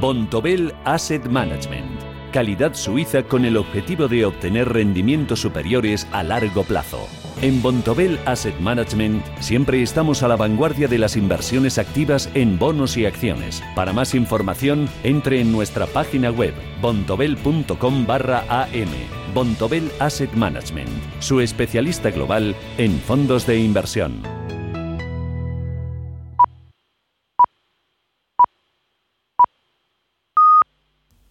Bontobel Asset Management. Calidad suiza con el objetivo de obtener rendimientos superiores a largo plazo. En Bontobel Asset Management siempre estamos a la vanguardia de las inversiones activas en bonos y acciones. Para más información, entre en nuestra página web bontobel.com barra am. Bontobel Asset Management, su especialista global en fondos de inversión.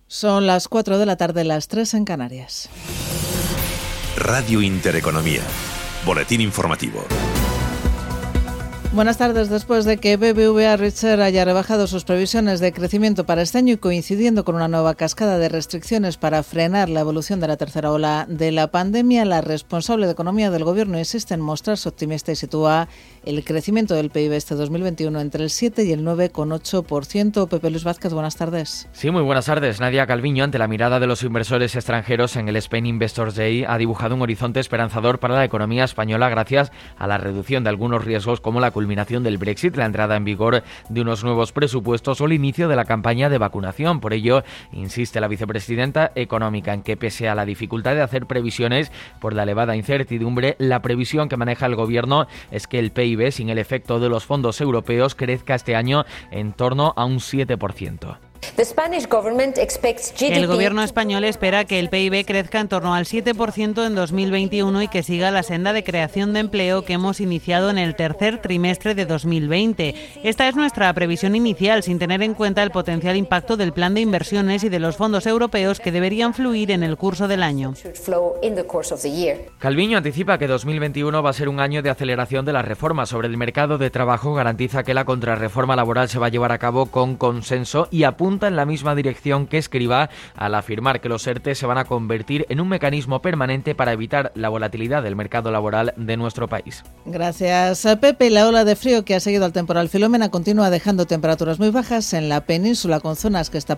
Son las 4 de la tarde, las 3 en Canarias. Radio Intereconomía. Boletín informativo. Buenas tardes. Después de que BBVA Richard haya rebajado sus previsiones de crecimiento para este año y coincidiendo con una nueva cascada de restricciones para frenar la evolución de la tercera ola de la pandemia, la responsable de economía del gobierno insiste en mostrarse optimista y sitúa el crecimiento del PIB este 2021 entre el 7 y el 9,8%. Pepe Luis Vázquez, buenas tardes. Sí, muy buenas tardes. Nadia Calviño, ante la mirada de los inversores extranjeros en el Spain Investors Day, ha dibujado un horizonte esperanzador para la economía española gracias a la reducción de algunos riesgos como la culminación del Brexit, la entrada en vigor de unos nuevos presupuestos o el inicio de la campaña de vacunación. Por ello, insiste la vicepresidenta económica en que pese a la dificultad de hacer previsiones por la elevada incertidumbre, la previsión que maneja el gobierno es que el PIB sin el efecto de los fondos europeos crezca este año en torno a un 7%. El gobierno español espera que el PIB crezca en torno al 7% en 2021 y que siga la senda de creación de empleo que hemos iniciado en el tercer trimestre de 2020. Esta es nuestra previsión inicial, sin tener en cuenta el potencial impacto del plan de inversiones y de los fondos europeos que deberían fluir en el curso del año. Calviño anticipa que 2021 va a ser un año de aceleración de las reformas sobre el mercado de trabajo. Garantiza que la contrarreforma laboral se va a llevar a cabo con consenso y apunta apunta en la misma dirección que escriba al afirmar que los ERTE se van a convertir en un mecanismo permanente para evitar la volatilidad del mercado laboral de nuestro país. Gracias a Pepe. La ola de frío que ha seguido al temporal Filomena continúa dejando temperaturas muy bajas en la península con zonas que esta,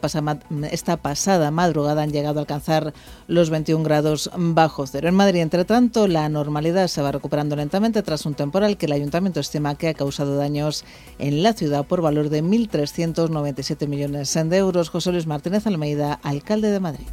esta pasada madrugada han llegado a alcanzar los 21 grados bajo cero. En Madrid, entre tanto, la normalidad se va recuperando lentamente tras un temporal que el ayuntamiento estima que ha causado daños en la ciudad por valor de 1.397 millones de euros. José Luis Martínez Almeida, alcalde de Madrid.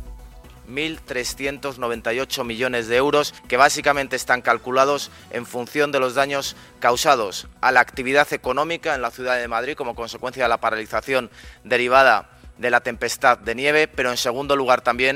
1.398 millones de euros que básicamente están calculados en función de los daños causados a la actividad económica en la ciudad de Madrid como consecuencia de la paralización derivada de la tempestad de nieve, pero en segundo lugar también